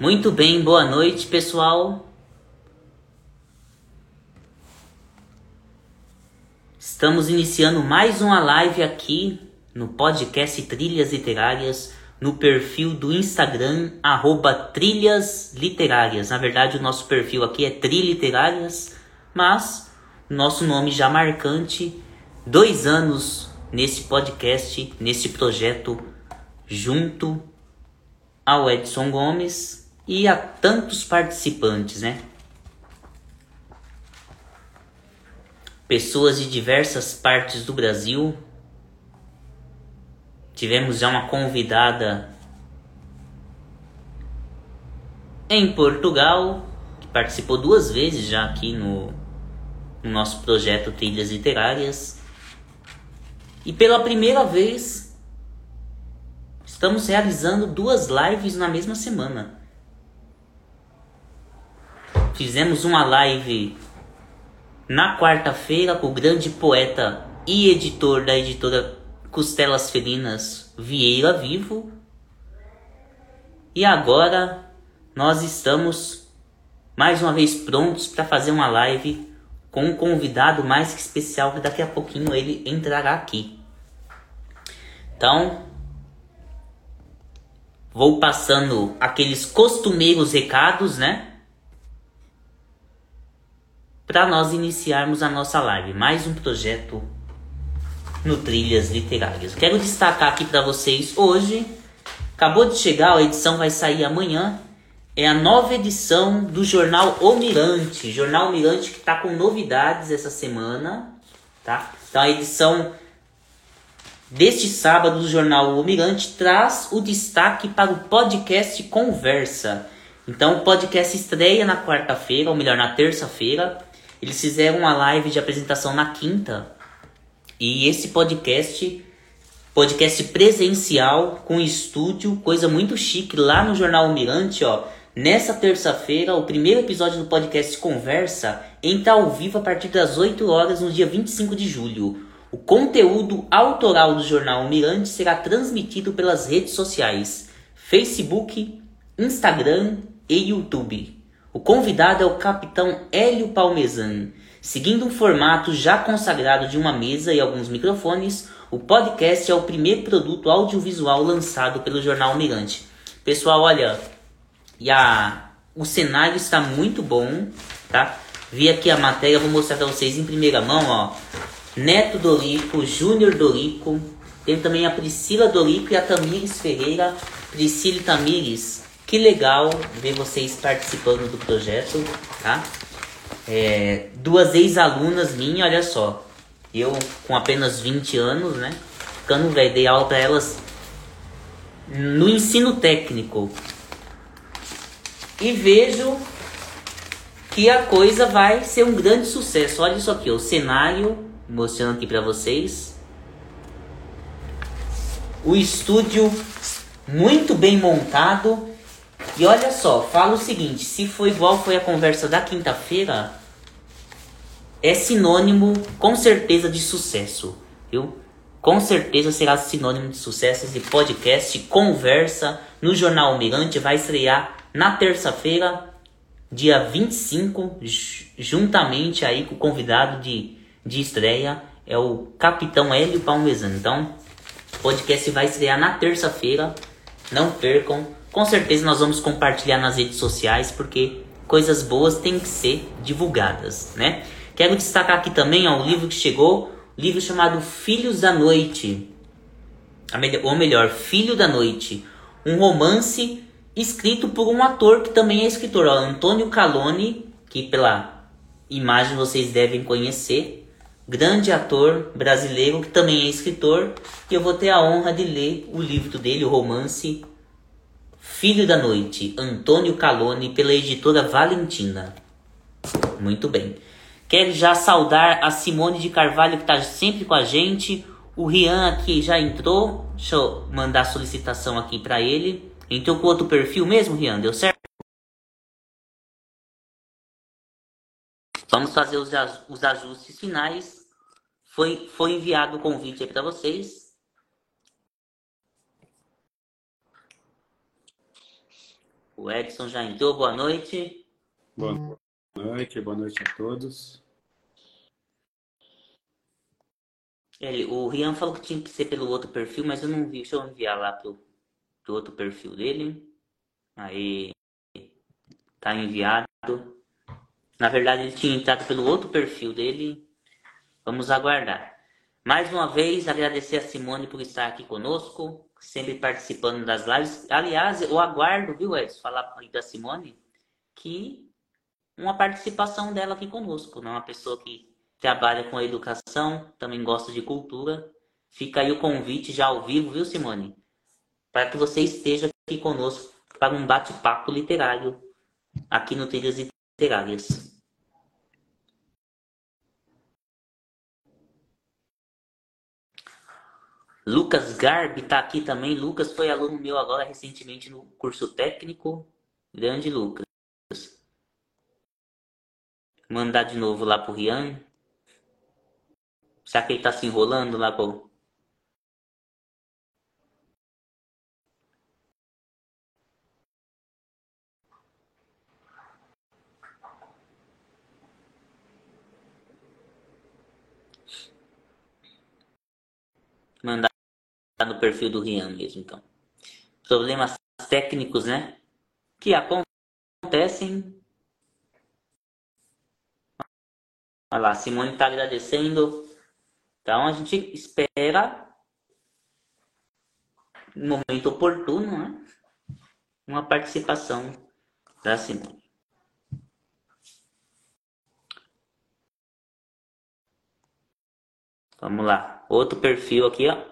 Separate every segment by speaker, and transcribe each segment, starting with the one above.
Speaker 1: Muito bem, boa noite, pessoal. Estamos iniciando mais uma live aqui no podcast Trilhas Literárias, no perfil do Instagram, arroba Trilhas Literárias. Na verdade, o nosso perfil aqui é Triliterárias, mas nosso nome já marcante, dois anos nesse podcast, nesse projeto, junto ao Edson Gomes e a tantos participantes, né? Pessoas de diversas partes do Brasil. Tivemos já uma convidada em Portugal, que participou duas vezes já aqui no, no nosso projeto Trilhas Literárias. E pela primeira vez estamos realizando duas lives na mesma semana. Fizemos uma live na quarta-feira com o grande poeta e editor da editora Costelas Felinas, Vieira Vivo. E agora nós estamos mais uma vez prontos para fazer uma live com um convidado mais que especial que daqui a pouquinho ele entrará aqui. Então, vou passando aqueles costumeiros recados, né? Para nós iniciarmos a nossa live, mais um projeto no Trilhas Literárias. Quero destacar aqui para vocês hoje, acabou de chegar, a edição vai sair amanhã, é a nova edição do jornal O Mirante, jornal Mirante que está com novidades essa semana, tá? Então a edição deste sábado do jornal O Mirante traz o destaque para o podcast Conversa. Então o podcast estreia na quarta-feira, ou melhor, na terça-feira eles fizeram uma live de apresentação na quinta. E esse podcast, podcast presencial com estúdio, coisa muito chique lá no Jornal Almirante, ó. Nessa terça-feira, o primeiro episódio do podcast Conversa entra ao vivo a partir das 8 horas no dia 25 de julho. O conteúdo autoral do Jornal Almirante será transmitido pelas redes sociais: Facebook, Instagram e YouTube. O convidado é o capitão Hélio Palmesan. Seguindo um formato já consagrado de uma mesa e alguns microfones, o podcast é o primeiro produto audiovisual lançado pelo jornal Mirante. Pessoal, olha, e a, o cenário está muito bom, tá? Vi aqui a matéria, vou mostrar para vocês em primeira mão, ó. Neto Dorico, Júnior Dorico, tem também a Priscila Dorico e a Tamires Ferreira. Priscila e Tamires, que legal ver vocês participando do projeto, tá? É, duas ex-alunas minhas, olha só. Eu com apenas 20 anos, né? Ficando velho, dei aula elas no ensino técnico. E vejo que a coisa vai ser um grande sucesso. Olha isso aqui, o cenário, mostrando aqui para vocês. O estúdio muito bem montado e olha só, fala o seguinte: se for igual foi a conversa da quinta-feira, é sinônimo com certeza de sucesso, viu? Com certeza será sinônimo de sucesso esse podcast Conversa no Jornal Mirante vai estrear na terça-feira, dia 25, juntamente aí com o convidado de, de estreia, é o Capitão Hélio Palmezano. Então, o podcast vai estrear na terça-feira, não percam. Com certeza nós vamos compartilhar nas redes sociais porque coisas boas têm que ser divulgadas, né? Quero destacar aqui também ó, um livro que chegou, um livro chamado Filhos da Noite, ou melhor, Filho da Noite, um romance escrito por um ator que também é escritor, ó, Antônio Calone, que pela imagem vocês devem conhecer, grande ator brasileiro que também é escritor, e eu vou ter a honra de ler o livro dele, o romance Filho da Noite, Antônio Calone, pela editora Valentina. Muito bem. Quero já saudar a Simone de Carvalho, que está sempre com a gente. O Rian aqui já entrou. Deixa eu mandar a solicitação aqui para ele. Entrou com outro perfil mesmo, Rian? Deu certo? Vamos fazer os, os ajustes finais. Foi, foi enviado o convite aí para vocês. O Edson já entrou, boa noite.
Speaker 2: Boa noite, boa noite a todos.
Speaker 1: Ele, o Rian falou que tinha que ser pelo outro perfil, mas eu não vi. Deixa eu enviar lá pro, pro outro perfil dele. Aí. Tá enviado. Na verdade, ele tinha entrado pelo outro perfil dele. Vamos aguardar. Mais uma vez, agradecer a Simone por estar aqui conosco, sempre participando das lives. Aliás, eu aguardo, viu, Edson, falar aí da Simone, que uma participação dela aqui conosco, né? Uma pessoa que trabalha com educação, também gosta de cultura. Fica aí o convite já ao vivo, viu, Simone? Para que você esteja aqui conosco para um bate-papo literário aqui no Trilhas Literárias. Lucas Garbi está aqui também. Lucas foi aluno meu agora recentemente no curso técnico. Grande Lucas. Mandar de novo lá pro Rian. Será que ele tá se enrolando lá pro. Mandar no perfil do Rian mesmo, então. Problemas técnicos, né? Que acontecem. Olha lá, Simone está agradecendo. Então a gente espera no momento oportuno, né? Uma participação da Simone. Vamos lá. Outro perfil aqui, ó.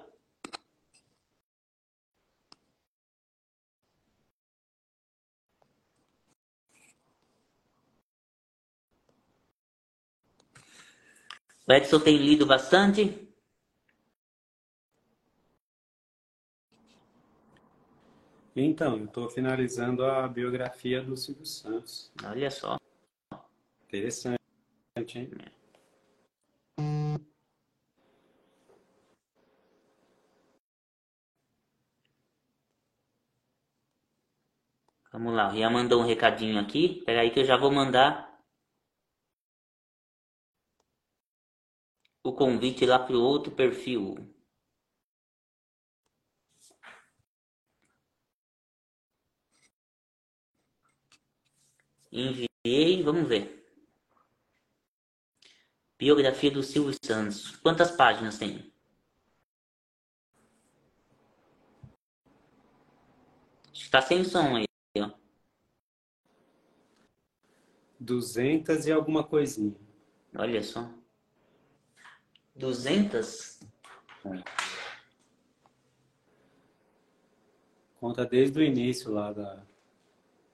Speaker 1: O Edson tem lido bastante?
Speaker 2: Então, eu estou finalizando a biografia do Silvio Santos.
Speaker 1: Olha só.
Speaker 2: Interessante, hein?
Speaker 1: Vamos lá, o Rian mandou um recadinho aqui. Espera aí que eu já vou mandar o convite lá para o outro perfil. Enviei, vamos ver. Biografia do Silvio Santos. Quantas páginas tem? Está sem som aí,
Speaker 2: 200 e alguma coisinha.
Speaker 1: Olha só. 200? É.
Speaker 2: Conta desde o início lá da,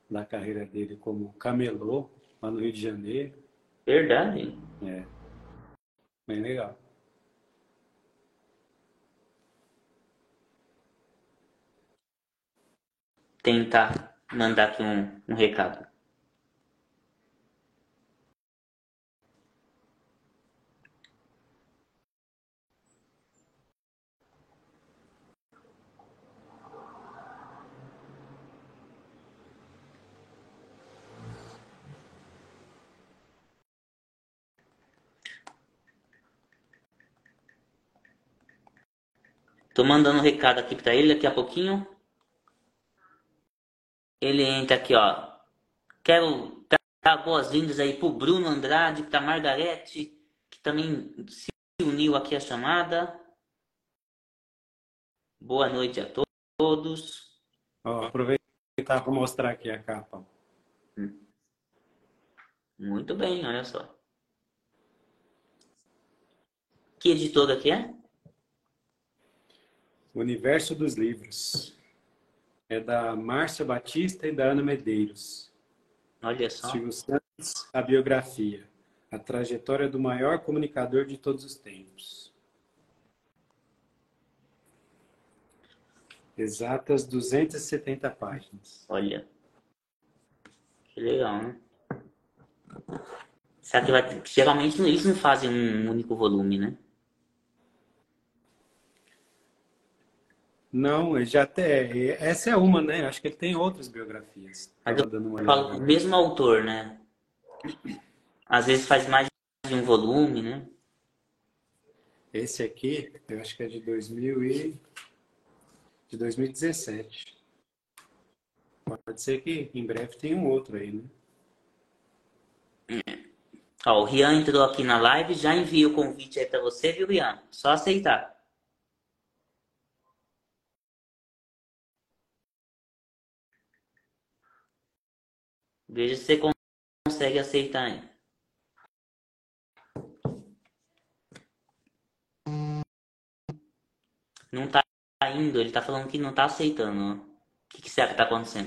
Speaker 2: da carreira dele como camelô, lá no Rio de Janeiro.
Speaker 1: Verdade.
Speaker 2: É. Bem legal.
Speaker 1: Tentar mandar aqui um, um recado. Tô mandando um recado aqui para ele daqui a pouquinho. Ele entra aqui, ó. Quero dar boas-vindas aí pro Bruno Andrade, pra Margarete, que também se uniu aqui à chamada. Boa noite a todos.
Speaker 2: Ó, aproveitar para mostrar aqui a capa. Hum.
Speaker 1: Muito bem, olha só. Que editora que é?
Speaker 2: Universo dos Livros. É da Márcia Batista e da Ana Medeiros.
Speaker 1: Olha só.
Speaker 2: Silvio Santos, a biografia. A trajetória do maior comunicador de todos os tempos. Exatas 270 páginas.
Speaker 1: Olha. Que legal, né? Será que vai... Geralmente isso não fazem um único volume, né?
Speaker 2: Não, já até. Essa é uma, né? Acho que ele tem outras biografias.
Speaker 1: Falo, mesmo autor, né? Às vezes faz mais de um volume, né?
Speaker 2: Esse aqui, eu acho que é de 2000 e... de 2017. Pode ser que em breve tenha um outro aí, né?
Speaker 1: Ó, o Rian entrou aqui na live, já envia o convite aí para você, viu, Rian? Só aceitar. Veja se você consegue aceitar aí. Não tá indo, ele tá falando que não tá aceitando. O que, que será que tá acontecendo?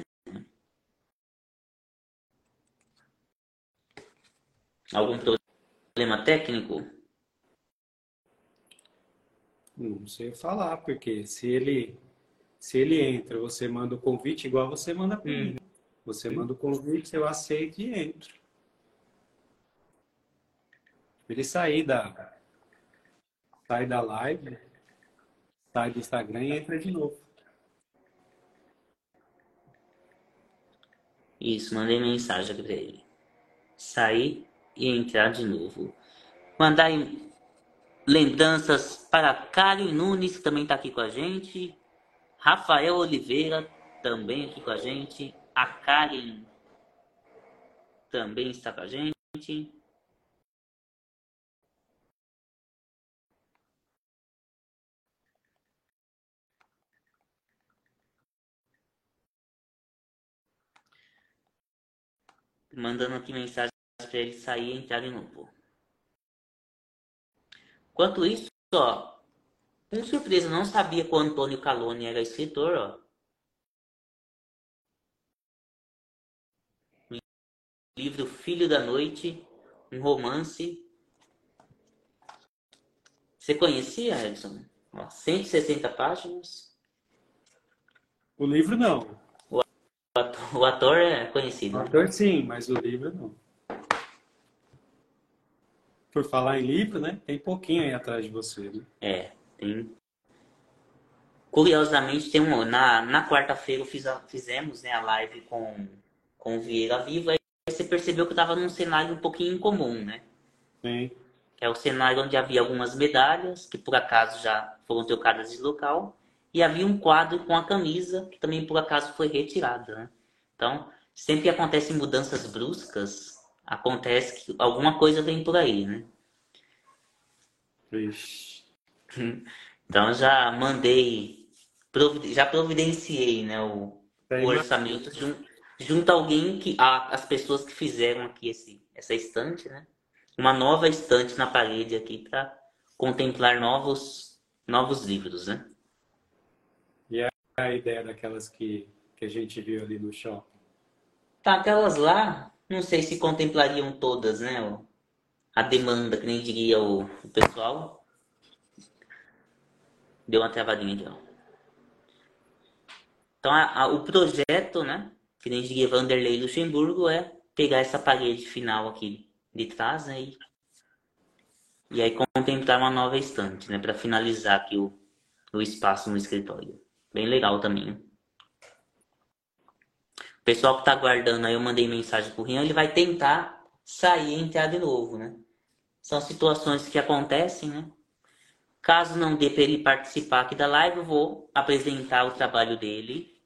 Speaker 1: Algum problema técnico?
Speaker 2: Não sei falar, porque se ele se ele entra, você manda o convite igual você manda para mim. Hum. Você manda o convite, eu aceito e entro. Ele sair da sai da live, sai do Instagram e entra de novo.
Speaker 1: Isso, mandei mensagem aqui para ele. Sair e entrar de novo. Mandar lembranças para Caio Nunes, que também está aqui com a gente. Rafael Oliveira, também aqui com a gente. A Karen também está com a gente. Mandando aqui mensagem para ele sair e entrar de novo. Enquanto isso, ó, com surpresa, não sabia que o Antônio Caloni era escritor, ó. Livro Filho da Noite, um romance. Você conhecia, Edson? 160 páginas.
Speaker 2: O livro não.
Speaker 1: O ator, o ator é conhecido.
Speaker 2: O ator sim, mas o livro não. Por falar em livro, né? Tem pouquinho aí atrás de você, né?
Speaker 1: É, tem. Curiosamente, tem um, na, na quarta-feira fiz fizemos né, a live com, com o Vieira Viva você percebeu que eu estava num cenário um pouquinho incomum, né?
Speaker 2: Sim.
Speaker 1: É o cenário onde havia algumas medalhas, que por acaso já foram trocadas de local, e havia um quadro com a camisa, que também por acaso foi retirada, né? Então, sempre que acontecem mudanças bruscas, acontece que alguma coisa vem por aí, né?
Speaker 2: Ixi.
Speaker 1: Então já mandei, já providenciei né, o, o orçamento de um, junto a alguém que a, as pessoas que fizeram aqui esse, essa estante, né? Uma nova estante na parede aqui para contemplar novos novos livros, né?
Speaker 2: E a ideia daquelas que que a gente viu ali no shopping.
Speaker 1: Tá, aquelas lá, não sei se contemplariam todas, né? A demanda, que nem diria o, o pessoal. Deu uma travadinha aqui, ó. Então, a, a, o projeto, né? Que nem diria Vanderlei Luxemburgo, é pegar essa parede final aqui de trás, né? E, e aí contemplar uma nova estante, né? Para finalizar aqui o, o espaço no escritório. Bem legal também. O pessoal que está aguardando aí, eu mandei mensagem pro Rian, ele vai tentar sair e entrar de novo, né? São situações que acontecem, né? Caso não dê para ele participar aqui da live, eu vou apresentar o trabalho dele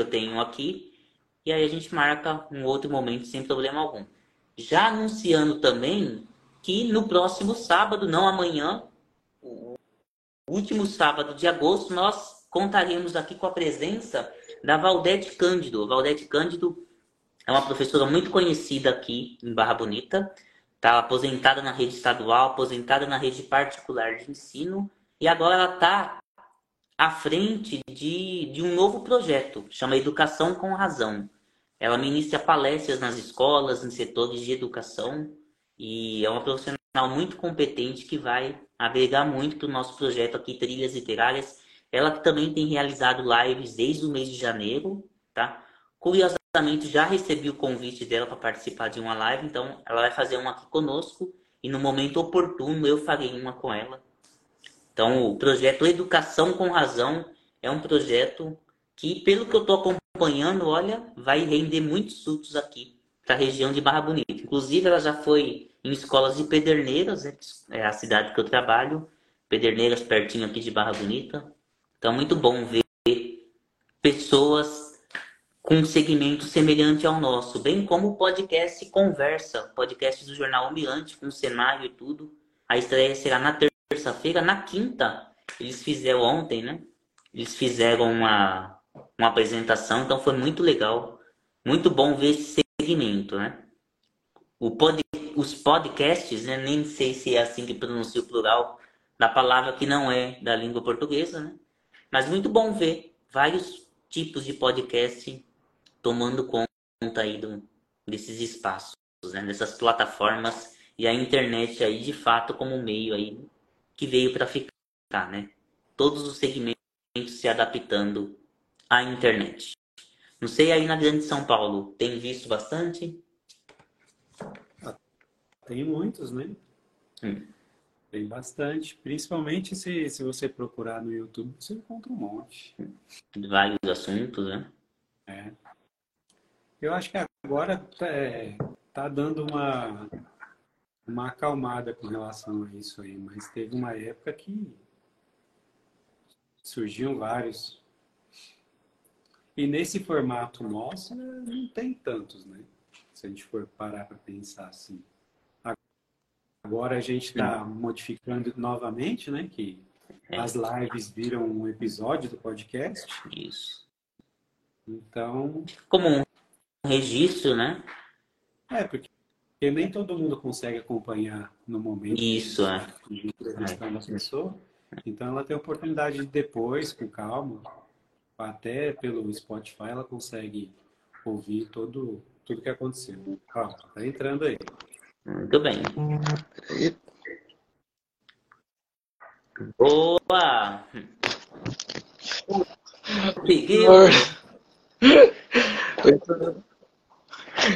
Speaker 1: eu tenho aqui. E aí a gente marca um outro momento sem problema algum. Já anunciando também que no próximo sábado, não amanhã, o último sábado de agosto, nós contaremos aqui com a presença da Valdete Cândido. Valdete Cândido é uma professora muito conhecida aqui em Barra Bonita. Está aposentada na rede estadual, aposentada na rede particular de ensino. E agora ela está à frente de, de um novo projeto, chama Educação com Razão. Ela ministra palestras nas escolas, em setores de educação, e é uma profissional muito competente que vai agregar muito para o nosso projeto aqui, Trilhas Literárias. Ela também tem realizado lives desde o mês de janeiro, tá? Curiosamente, já recebi o convite dela para participar de uma live, então ela vai fazer uma aqui conosco, e no momento oportuno eu farei uma com ela Então, o projeto Educação com Razão é um projeto que, pelo que eu estou acompanhando, olha, vai render muitos frutos aqui para a região de Barra Bonita. Inclusive, ela já foi em escolas de Pederneiras, né, é a cidade que eu trabalho, Pederneiras, pertinho aqui de Barra Bonita. Então, muito bom ver pessoas com um segmento semelhante ao nosso, bem como o podcast Conversa, podcast do Jornal Almirante, com cenário e tudo. A estreia será na terça-feira. Na quinta, eles fizeram ontem, né? Eles fizeram uma, uma apresentação, então foi muito legal. Muito bom ver esse segmento, né? O pod, os podcasts, né? nem sei se é assim que pronuncia o plural da palavra que não é da língua portuguesa, né? Mas muito bom ver vários tipos de podcast tomando conta aí do, desses espaços, né? dessas plataformas e a internet aí de fato como meio aí que veio para ficar, né? Todos os segmentos se adaptando à internet. Não sei aí na Grande São Paulo, tem visto bastante?
Speaker 2: Tem muitos, né? Hum. Tem bastante. Principalmente se, se você procurar no YouTube, você encontra um monte.
Speaker 1: Vários assuntos, né?
Speaker 2: É. Eu acho que agora é, tá dando uma, uma acalmada com relação a isso aí, mas teve uma época que surgiam vários. E nesse formato nosso, não tem tantos, né? Se a gente for parar para pensar assim. Agora a gente está modificando novamente, né? Que é. as lives viram um episódio do podcast.
Speaker 1: Isso.
Speaker 2: Então.
Speaker 1: Como um registro, né?
Speaker 2: É, porque nem todo mundo consegue acompanhar no momento.
Speaker 1: Isso, é.
Speaker 2: De entrevistando a pessoa. Então ela tem a oportunidade de depois, com calma, até pelo Spotify, ela consegue ouvir todo, tudo que aconteceu. Ó, tá entrando aí.
Speaker 1: Muito bem. Boa! Peguei.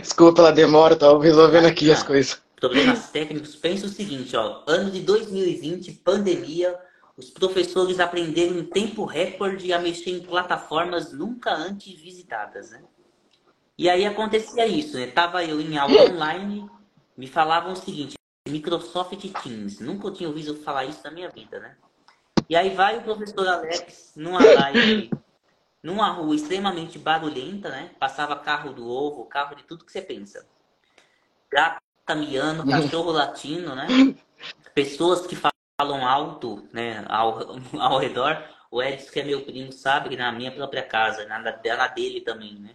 Speaker 3: Desculpa pela demora, tava resolvendo aqui as coisas.
Speaker 1: Problemas técnicos. Pensa o seguinte, ó. Ano de 2020, pandemia, os professores aprenderam em tempo recorde a mexer em plataformas nunca antes visitadas, né? E aí acontecia isso, né? Tava eu em aula online, me falavam o seguinte, Microsoft Teams, nunca tinha ouvido falar isso na minha vida, né? E aí vai o professor Alex numa live numa rua extremamente barulhenta, né? Passava carro do ovo, carro de tudo que você pensa. Gato caminhando, cachorro latino, né? Pessoas que falam alto, né? Ao, ao redor. O Edson, que é meu primo, sabe na minha própria casa, na, na dele também, né?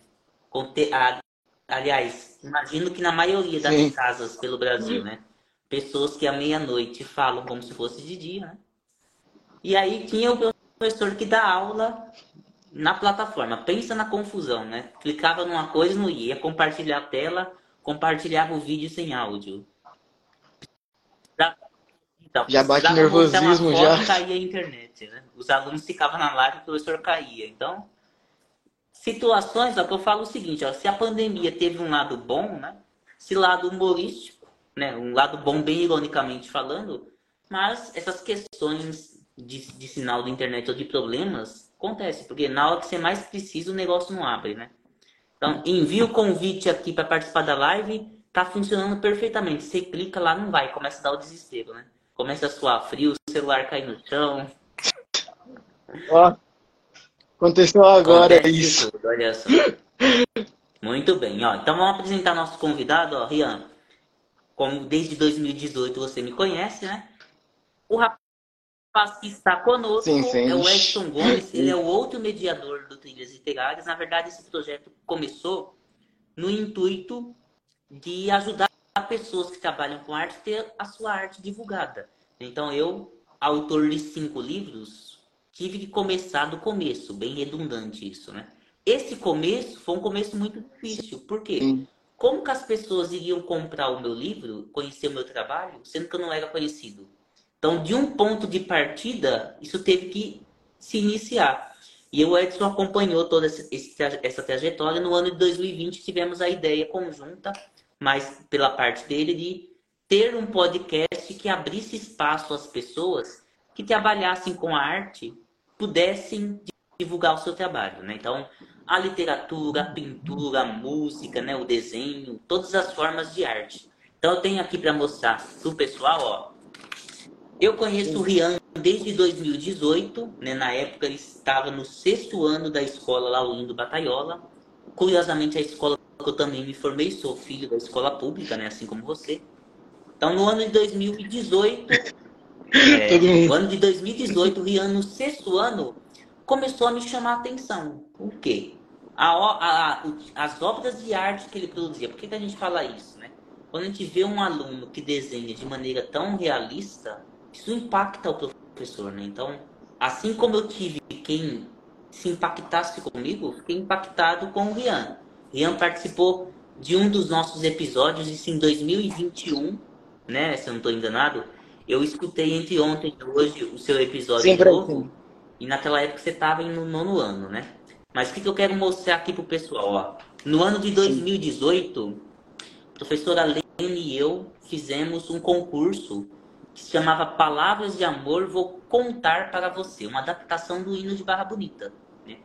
Speaker 1: Conte, a, aliás, imagino que na maioria das Sim. casas pelo Brasil, né? Pessoas que à meia-noite falam como se fosse de dia, né? E aí tinha o professor que dá aula na plataforma. Pensa na confusão, né? Clicava numa coisa não ia, compartilhar a tela, compartilhava o vídeo sem áudio.
Speaker 3: Então, já bate nervosismo já.
Speaker 1: caía a internet, né? Os alunos ficavam na live e o professor caía. Então, situações, ó, que eu falo o seguinte, ó, se a pandemia teve um lado bom, né? Esse lado humorístico, né? Um lado bom bem ironicamente falando, mas essas questões de, de sinal da internet ou de problemas Acontece, porque na hora que você mais precisa, o negócio não abre, né? Então, envia o convite aqui para participar da live, tá funcionando perfeitamente. Você clica lá, não vai, começa a dar o desespero, né? Começa a suar frio, o celular cai no chão.
Speaker 3: Ó, aconteceu agora Acontece isso. Tudo, olha só.
Speaker 1: Muito bem, ó. Então vamos apresentar nosso convidado, ó, Rian. Como desde 2018 você me conhece, né? O rapaz que está conosco sim, sim. é o Edson Gomes, ele é o outro mediador do Trilhas Literárias. Na verdade, esse projeto começou no intuito de ajudar pessoas que trabalham com arte a ter a sua arte divulgada. Então, eu, autor de cinco livros, tive que começar do começo, bem redundante isso, né? Esse começo foi um começo muito difícil. Por quê? Sim. Como que as pessoas iriam comprar o meu livro, conhecer o meu trabalho, sendo que eu não era conhecido? Então, de um ponto de partida, isso teve que se iniciar. E o Edson acompanhou toda essa trajetória. No ano de 2020, tivemos a ideia conjunta, mas pela parte dele, de ter um podcast que abrisse espaço às pessoas que trabalhassem com a arte pudessem divulgar o seu trabalho, né? Então, a literatura, a pintura, a música, né, o desenho, todas as formas de arte. Então, eu tenho aqui para mostrar para o pessoal, ó. Eu conheço o Rian desde 2018, né? Na época ele estava no sexto ano da escola Laurindo Bataiola. Curiosamente, a escola que eu também me formei, sou filho da escola pública, né? Assim como você. Então, no ano de 2018, é, no ano de 2018, o Rian, no sexto ano, começou a me chamar a atenção. O quê? A, a, as obras de arte que ele produzia. Por que, que a gente fala isso, né? Quando a gente vê um aluno que desenha de maneira tão realista, isso impacta o professor, né? Então, assim como eu tive quem se impactasse comigo, fiquei impactado com o Rian. Rian participou de um dos nossos episódios, isso em 2021, né? Se eu não estou enganado. Eu escutei entre ontem e hoje o seu episódio Sim, novo. E naquela época você estava no nono ano, né? Mas o que, que eu quero mostrar aqui pro pessoal, ó. No ano de 2018, a professora Lene e eu fizemos um concurso que se chamava Palavras de Amor Vou Contar para Você, uma adaptação do hino de Barra Bonita. Né?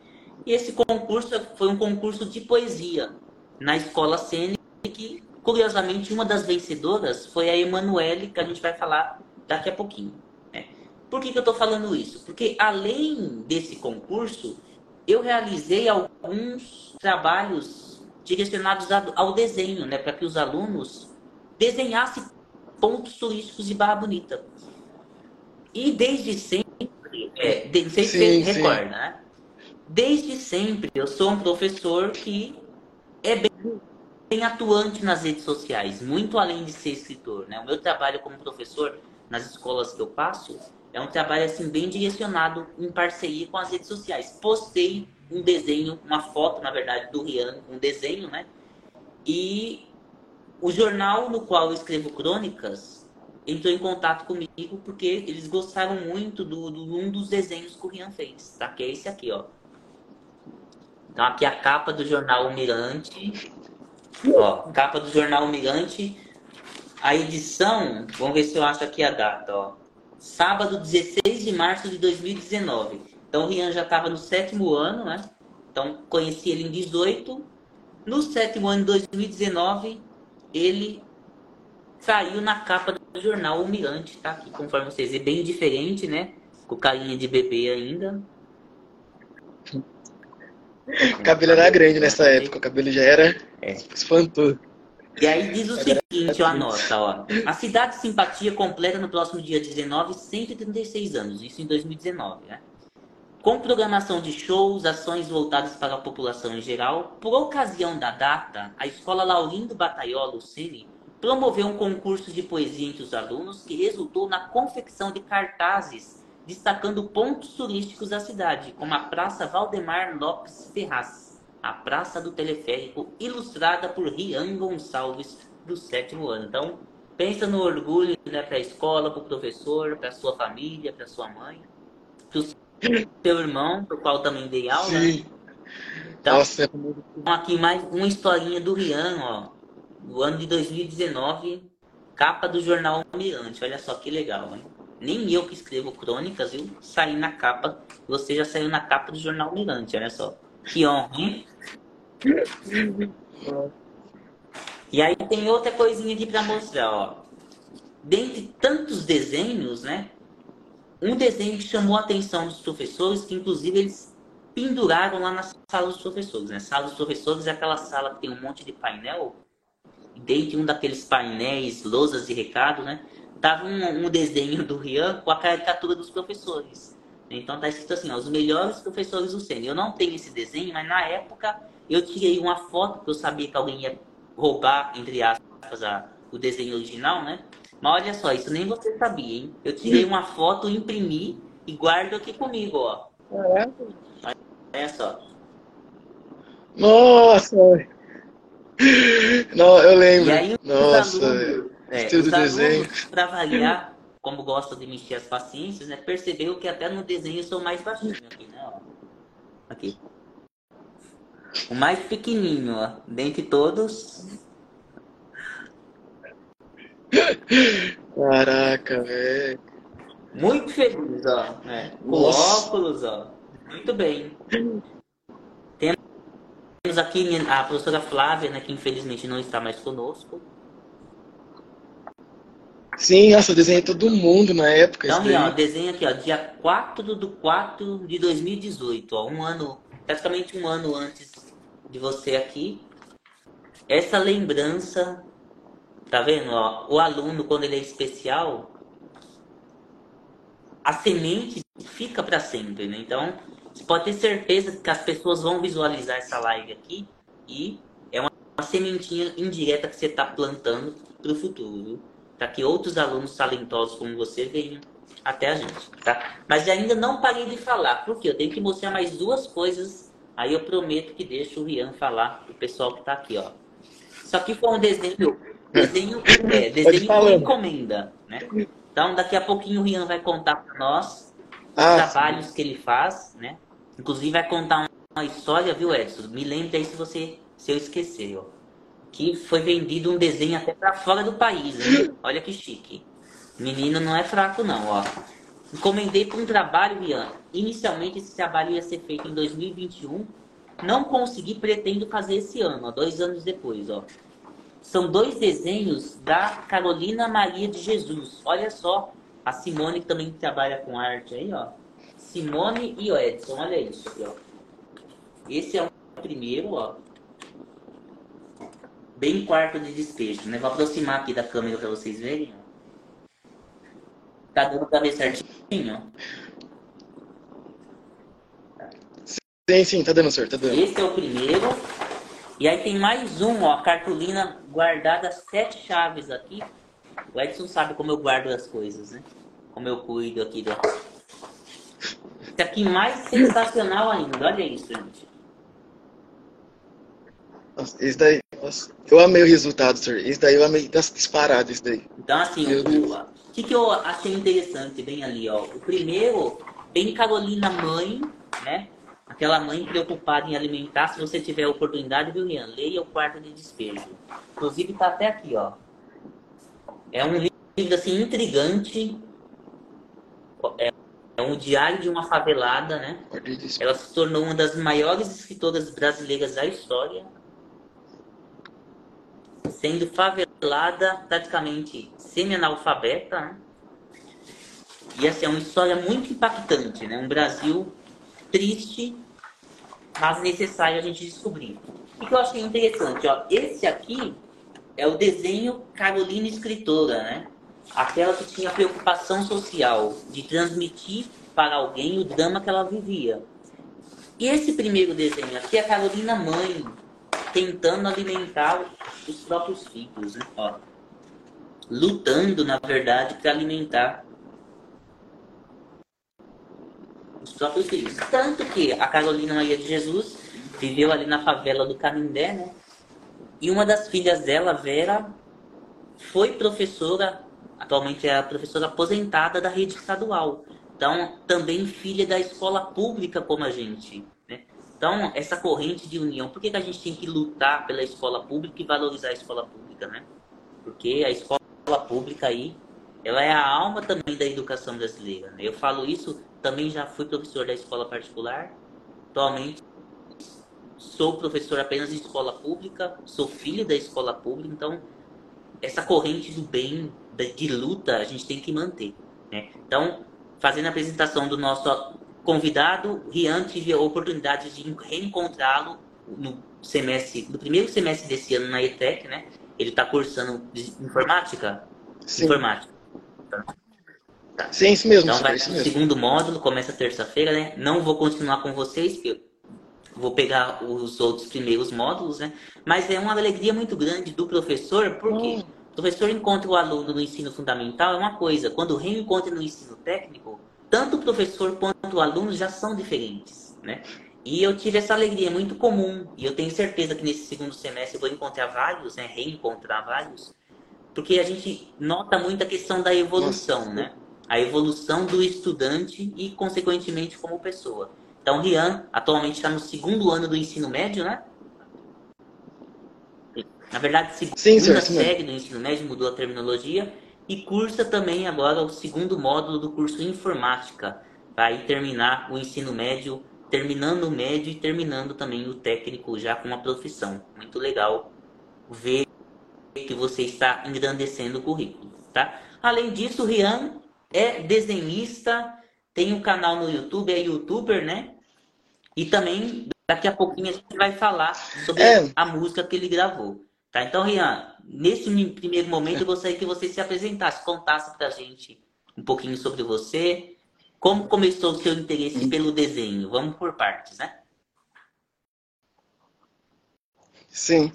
Speaker 1: E esse concurso foi um concurso de poesia na escola cênica que, curiosamente, uma das vencedoras foi a Emanuele, que a gente vai falar daqui a pouquinho. Por que, que eu estou falando isso? Porque além desse concurso, eu realizei alguns trabalhos direcionados ao desenho, né, para que os alunos desenhassem pontos turísticos de Barra Bonita. E desde sempre, é, não sei se você recorda, né? Desde sempre eu sou um professor que é bem, bem atuante nas redes sociais, muito além de ser escritor. Né? O meu trabalho como professor nas escolas que eu passo é um trabalho assim bem direcionado em parceria com as redes sociais. Postei um desenho, uma foto, na verdade, do Rian, um desenho, né? E o jornal no qual eu escrevo crônicas entrou em contato comigo porque eles gostaram muito do, do um dos desenhos que o Rian fez, tá? Que é esse aqui, ó. Então aqui a capa do jornal Mirante. Ó, capa do jornal Mirante. A edição, vamos ver se eu acho aqui a data, ó sábado 16 de março de 2019. Então o Rian já estava no sétimo ano, né? Então conheci ele em 18. No sétimo ano de 2019, ele saiu na capa do jornal O Mirante, tá? Aqui, conforme vocês veem, bem diferente, né? Com carinha de bebê ainda.
Speaker 3: O cabelo era grande nessa época, o cabelo já era é. espantoso.
Speaker 1: E aí diz o seguinte, ó, anota, ó. A cidade Simpatia completa no próximo dia 19 136 anos, isso em 2019, né? Com programação de shows, ações voltadas para a população em geral, por ocasião da data, a Escola Laurindo Bataiolo Cine promoveu um concurso de poesia entre os alunos que resultou na confecção de cartazes destacando pontos turísticos da cidade, como a Praça Valdemar Lopes Ferraz a Praça do Teleférico, ilustrada por Rian Gonçalves, do sétimo ano. Então, pensa no orgulho né, para a escola, para o professor, para a sua família, para a sua mãe, para o seu irmão, o qual também dei aula. Sim. Então, Nossa. É então, aqui mais uma historinha do Rian, ó, do ano de 2019, capa do jornal Almirante. Olha só que legal, hein? Nem eu que escrevo crônicas, viu? Saí na capa, você já saiu na capa do jornal Almirante, olha só. Que honra, hein? E aí tem outra coisinha aqui para mostrar, ó. Dentre tantos desenhos, né? Um desenho que chamou a atenção dos professores, que inclusive eles penduraram lá na sala dos professores, né? Sala dos professores é aquela sala que tem um monte de painel. E dentro de um daqueles painéis, lousas de recado, né? Tava um, um desenho do Rian com a caricatura dos professores. Então tá escrito assim, ó, os melhores professores do Sênior. Eu não tenho esse desenho, mas na época eu tirei uma foto, porque eu sabia que alguém ia roubar, entre aspas, a, o desenho original, né? Mas olha só, isso nem você sabia, hein? Eu tirei uma foto, imprimi e guardo aqui comigo, ó. É. Olha só.
Speaker 3: Nossa! Não, eu lembro.
Speaker 1: Aí,
Speaker 3: Nossa,
Speaker 1: alunos, é, desenho. Para avaliar como gosta de mexer as paciências, né? Percebeu que até no desenho eu sou mais baixinho aqui, né? Aqui. O mais pequenininho, ó. Dentre todos.
Speaker 3: Caraca, velho.
Speaker 1: Muito feliz, ó. É, com óculos, ó. Muito bem. Temos aqui a professora Flávia, né, que infelizmente não está mais conosco.
Speaker 3: Sim, nossa, eu desenhei todo mundo na época.
Speaker 1: Então, ó, desenho aqui, ó, dia 4 do 4 de 2018, ó, um ano, praticamente um ano antes de você aqui. Essa lembrança, tá vendo, ó, o aluno, quando ele é especial, a semente fica para sempre, né? Então, você pode ter certeza que as pessoas vão visualizar essa live aqui e é uma, uma sementinha indireta que você está plantando para o futuro, para que outros alunos talentosos como você venham até a gente, tá? Mas ainda não parei de falar, porque eu tenho que mostrar mais duas coisas, aí eu prometo que deixo o Rian falar pro pessoal que está aqui, ó. Isso aqui foi um desenho, desenho, é, desenho com encomenda, né? Então, daqui a pouquinho o Rian vai contar para nós os ah, trabalhos sim. que ele faz, né? Inclusive vai contar uma história, viu, Edson? Me lembre aí se você se eu esquecer, ó que foi vendido um desenho até para fora do país. Hein? Olha que chique. Menino não é fraco não, ó. Encomendei para um trabalho, Ian. Inicialmente esse trabalho ia ser feito em 2021. Não consegui, pretendo fazer esse ano, ó, dois anos depois, ó. São dois desenhos da Carolina Maria de Jesus. Olha só, a Simone que também trabalha com arte aí, ó. Simone e o Edson, olha isso aqui, ó. Esse é o primeiro, ó bem quarto de despejo, né? Vou aproximar aqui da câmera para vocês verem. Tá dando para ver certinho?
Speaker 3: Sim, sim, tá dando certo, tá dando.
Speaker 1: Esse é o primeiro. E aí tem mais um, ó, cartolina guardada, sete chaves aqui. O Edson sabe como eu guardo as coisas, né? Como eu cuido aqui do... Esse aqui mais sensacional ainda, olha isso, gente.
Speaker 3: Esse daí, eu amei o resultado, senhor. Isso daí eu amei disparado, isso daí.
Speaker 1: Então, assim, o que, que eu achei interessante bem ali, ó. O primeiro, bem Carolina mãe, né? Aquela mãe preocupada em alimentar. Se você tiver a oportunidade, viu, Rian? Leia o quarto de despejo. Inclusive, tá até aqui, ó. É um livro, assim, intrigante. É, é um diário de uma favelada, né? Ela se tornou uma das maiores escritoras brasileiras da história sendo favelada, praticamente semi-analfabeta. Né? E assim, é uma história muito impactante, né? Um Brasil triste, mas necessário a gente descobrir. O que eu achei interessante, ó, esse aqui é o desenho Carolina Escritora, né? Aquela que tinha preocupação social de transmitir para alguém o drama que ela vivia. E esse primeiro desenho aqui é a Carolina Mãe, tentando alimentar os próprios filhos, né? Ó, lutando, na verdade, para alimentar os próprios filhos. Tanto que a Carolina Maria de Jesus viveu ali na favela do Canindé, né? E uma das filhas dela, Vera, foi professora, atualmente é a professora aposentada da rede estadual. Então, também filha da escola pública como a gente. Então, essa corrente de união, por que, que a gente tem que lutar pela escola pública e valorizar a escola pública, né? Porque a escola pública aí, ela é a alma também da educação brasileira. Né? Eu falo isso, também já fui professor da escola particular, atualmente sou professor apenas de escola pública, sou filho da escola pública, então essa corrente do bem, de luta, a gente tem que manter. Né? Então, fazendo a apresentação do nosso convidado, Rian, tive a oportunidade de reencontrá-lo no semestre, no primeiro semestre desse ano na ETEC, né? Ele está cursando informática?
Speaker 3: Sim.
Speaker 1: Informática.
Speaker 3: Tá. Sim, isso mesmo.
Speaker 1: Então vai segundo módulo, começa terça-feira, né? Não vou continuar com vocês, vou pegar os outros primeiros módulos, né? Mas é uma alegria muito grande do professor, porque hum. o professor encontra o aluno no ensino fundamental é uma coisa, quando reencontra no ensino técnico, tanto o professor quanto o aluno já são diferentes, né? E eu tive essa alegria muito comum, e eu tenho certeza que nesse segundo semestre eu vou encontrar vários, né? Reencontrar vários, porque a gente nota muito a questão da evolução, Nossa. né? A evolução do estudante e, consequentemente, como pessoa. Então, Rian atualmente está no segundo ano do ensino médio, né? Na verdade, segunda Sim, série do ensino médio, mudou a terminologia. e cursa também agora o segundo módulo do curso Informática. Vai terminar o ensino médio, terminando o médio e terminando também o técnico já com a profissão. Muito legal ver que você está engrandecendo o currículo, tá? Além disso, o Rian é desenhista, tem um canal no YouTube, é youtuber, né? E também daqui a pouquinho a gente vai falar sobre é. a música que ele gravou. Tá? Então, Rian, nesse primeiro momento eu gostaria que você se apresentasse, contasse pra gente um pouquinho sobre você, como começou o seu interesse pelo desenho. Vamos por partes, né?
Speaker 3: Sim.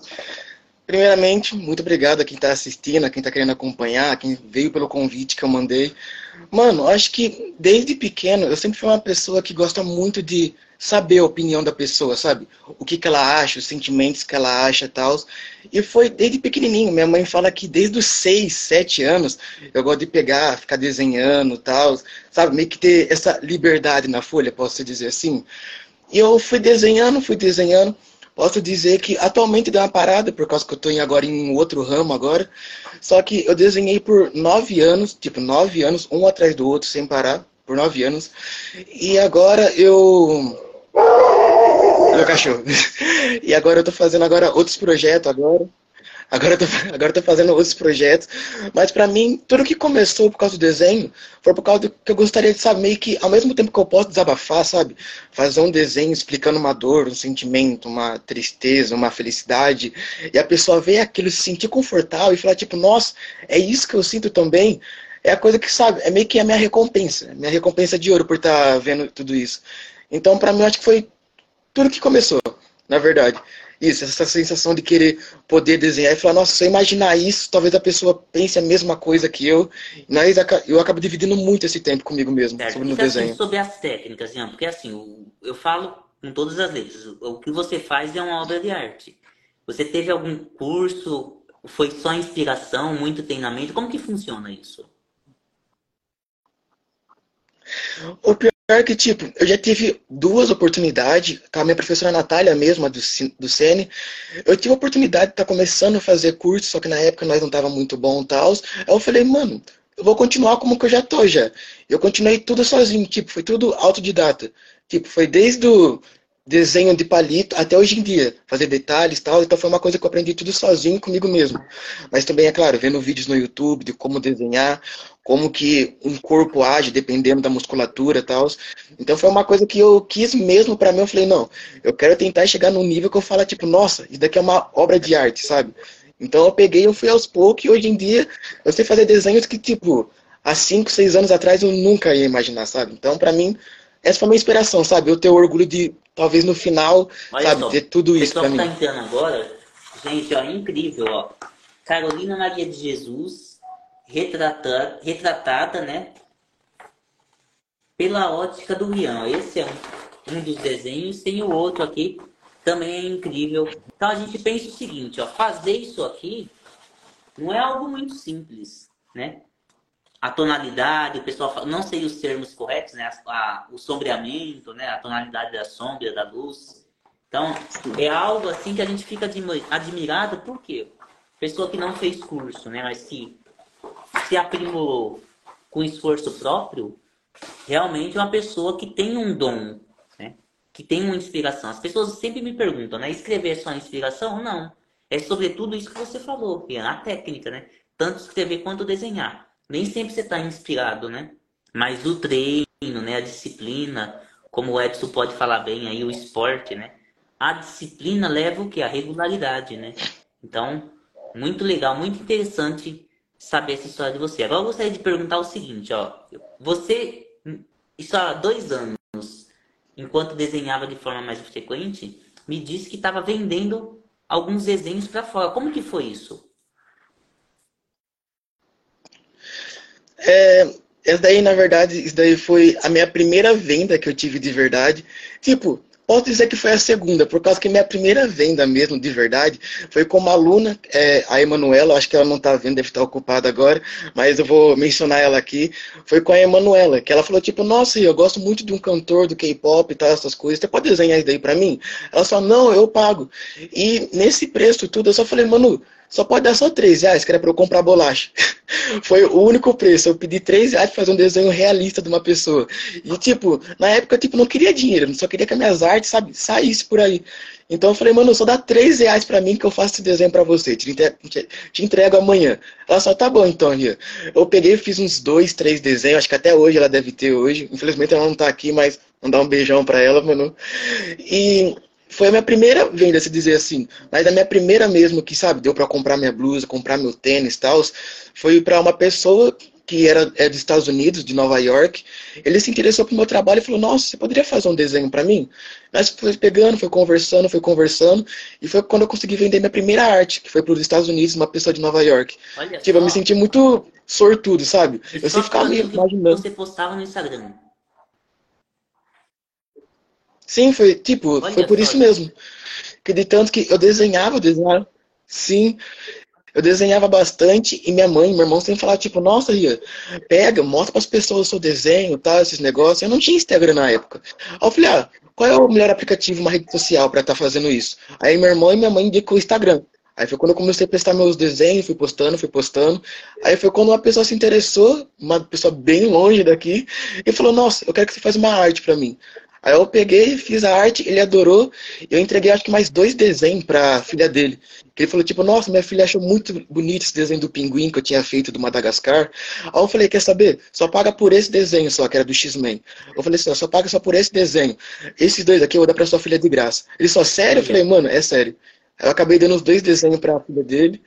Speaker 3: Primeiramente, muito obrigado a quem está assistindo, a quem está querendo acompanhar, a quem veio pelo convite que eu mandei. Mano, acho que desde pequeno eu sempre fui uma pessoa que gosta muito de saber a opinião da pessoa, sabe? O que, que ela acha, os sentimentos que ela acha e tal. E foi desde pequenininho. Minha mãe fala que desde os 6, 7 anos eu gosto de pegar, ficar desenhando e tal, sabe? Meio que ter essa liberdade na folha, posso dizer assim. E eu fui desenhando, fui desenhando. Posso dizer que atualmente deu uma parada, por causa que eu estou agora em outro ramo agora. Só que eu desenhei por nove anos, tipo, nove anos, um atrás do outro, sem parar, por nove anos. E agora eu. Meu cachorro. E agora eu tô fazendo agora outros projetos agora. Agora eu tô, agora eu tô fazendo outros projetos. Mas para mim, tudo que começou por causa do desenho foi por causa do que eu gostaria de saber que, ao mesmo tempo que eu posso desabafar, sabe? Fazer um desenho explicando uma dor, um sentimento, uma tristeza, uma felicidade. E a pessoa ver aquilo, se sentir confortável e falar, tipo, nossa, é isso que eu sinto também. É a coisa que, sabe, é meio que a minha recompensa. Minha recompensa de ouro por estar tá vendo tudo isso. Então, para mim, acho que foi tudo que começou, na verdade. Isso, essa sensação de querer poder desenhar e falar, nossa, se eu imaginar isso, talvez a pessoa pense a mesma coisa que eu. Mas eu acabo dividindo muito esse tempo comigo mesmo,
Speaker 1: certo.
Speaker 3: sobre
Speaker 1: o
Speaker 3: assim, desenho.
Speaker 1: sobre as técnicas, Ian, porque assim, eu falo com todas as letras, o que você faz é uma obra de arte. Você teve algum curso, foi só inspiração, muito treinamento? Como que funciona isso?
Speaker 3: O pior é que, tipo, eu já tive duas oportunidades, com a minha professora Natália mesmo, do, do CN, eu tive a oportunidade de estar tá começando a fazer curso, só que na época nós não tava muito bom e tal. Aí eu falei, mano, eu vou continuar como que eu já tô já. Eu continuei tudo sozinho, tipo, foi tudo autodidata. Tipo, foi desde o desenho de palito até hoje em dia, fazer detalhes e tal. Então foi uma coisa que eu aprendi tudo sozinho comigo mesmo. Mas também, é claro, vendo vídeos no YouTube de como desenhar, como que um corpo age dependendo da musculatura e tal. Então foi uma coisa que eu quis mesmo para mim. Eu falei, não, eu quero tentar chegar num nível que eu falo, tipo, nossa, isso daqui é uma obra de arte, sabe? Então eu peguei, eu fui aos poucos e hoje em dia eu sei fazer desenhos que, tipo, há 5, 6 anos atrás eu nunca ia imaginar, sabe? Então, para mim, essa foi uma inspiração, sabe? Eu ter orgulho de, talvez no final, Olha sabe, só, ter tudo isso para mim.
Speaker 1: tá entrando agora, gente, ó, incrível, ó. Carolina Maria de Jesus, retratada, retratada né, pela ótica do Rian. Esse é um, um dos desenhos. Tem o outro aqui, também é incrível. Então a gente pensa o seguinte, ó, fazer isso aqui não é algo muito simples, né? A tonalidade, o pessoal fala, não sei os termos corretos, né? A, a, o sombreamento, né? A tonalidade da sombra, da luz. Então, é algo assim que a gente fica admirado, por quê? Pessoa que não fez curso, né? Mas que se aprimorou com esforço próprio, realmente é uma pessoa que tem um dom, né? que tem uma inspiração. As pessoas sempre me perguntam, né? Escrever é só inspiração? Não. É sobretudo isso que você falou, que é a técnica, né? Tanto escrever quanto desenhar. Nem sempre você está inspirado, né? Mas o treino, né? A disciplina, como o Edson pode falar bem aí, o esporte, né? A disciplina leva o que? A regularidade, né? Então, muito legal, muito interessante saber essa história de você. Agora eu gostaria de perguntar o seguinte, ó. Você, isso há dois anos, enquanto desenhava de forma mais frequente, me disse que estava vendendo alguns desenhos para fora. Como que foi isso?
Speaker 3: É, essa daí, na verdade, isso daí foi a minha primeira venda que eu tive de verdade. Tipo, Posso dizer que foi a segunda, por causa que minha primeira venda mesmo, de verdade, foi com uma aluna, é, a Emanuela, acho que ela não está vendo, deve estar ocupada agora, mas eu vou mencionar ela aqui. Foi com a Emanuela, que ela falou, tipo, nossa, eu gosto muito de um cantor do K-pop e tal, essas coisas, você pode desenhar isso daí para mim? Ela falou, não, eu pago. E nesse preço tudo, eu só falei, Manu, só pode dar só 3 reais, que era pra eu comprar bolacha. Foi o único preço. Eu pedi 3 reais pra fazer um desenho realista de uma pessoa. E, tipo, na época, eu tipo, não queria dinheiro, só queria que as minhas artes, sabe, saísse por aí. Então eu falei, mano, só dá 3 reais pra mim que eu faço esse desenho pra você. Te entrego, te entrego amanhã. Ela só, tá bom então, Ria. Eu peguei fiz uns dois, três desenhos, acho que até hoje ela deve ter hoje. Infelizmente ela não tá aqui, mas mandar um beijão pra ela, mano. E foi a minha primeira venda, se dizer assim. Mas a minha primeira mesmo, que sabe, deu para comprar minha blusa, comprar meu tênis e tal, foi para uma pessoa que era é dos Estados Unidos, de Nova York. Ele se interessou pro meu trabalho e falou: Nossa, você poderia fazer um desenho para mim? Mas foi pegando, foi conversando, foi conversando. E foi quando eu consegui vender minha primeira arte, que foi para os Estados Unidos, uma pessoa de Nova York. Olha tipo, só. eu me senti muito sortudo, sabe?
Speaker 1: E eu sempre ficava me imaginando. Você postava no Instagram.
Speaker 3: Sim, foi tipo, Olha foi por isso mesmo. Que de tanto que eu desenhava, eu desenhava. Sim. Eu desenhava bastante e minha mãe, meu irmão sempre falava, tipo, nossa, Ria, pega, mostra para as pessoas o seu desenho, tá, esses negócios. Eu não tinha Instagram na época. Aí eu falei, ah, qual é o melhor aplicativo, uma rede social para estar tá fazendo isso? Aí meu irmão e minha mãe indicou o Instagram. Aí foi quando eu comecei a prestar meus desenhos, fui postando, fui postando. Aí foi quando uma pessoa se interessou, uma pessoa bem longe daqui, e falou, nossa, eu quero que você faça uma arte para mim. Aí eu peguei, fiz a arte, ele adorou. Eu entreguei acho que mais dois desenhos pra filha dele. Ele falou, tipo, nossa, minha filha achou muito bonito esse desenho do pinguim que eu tinha feito do Madagascar. Aí eu falei, quer saber? Só paga por esse desenho só, que era do X-Men. Eu falei assim, só paga só por esse desenho. Esses dois aqui eu vou dar pra sua filha de graça. Ele só, sério? Eu falei, mano, é sério. Eu acabei dando os dois desenhos para a filha dele.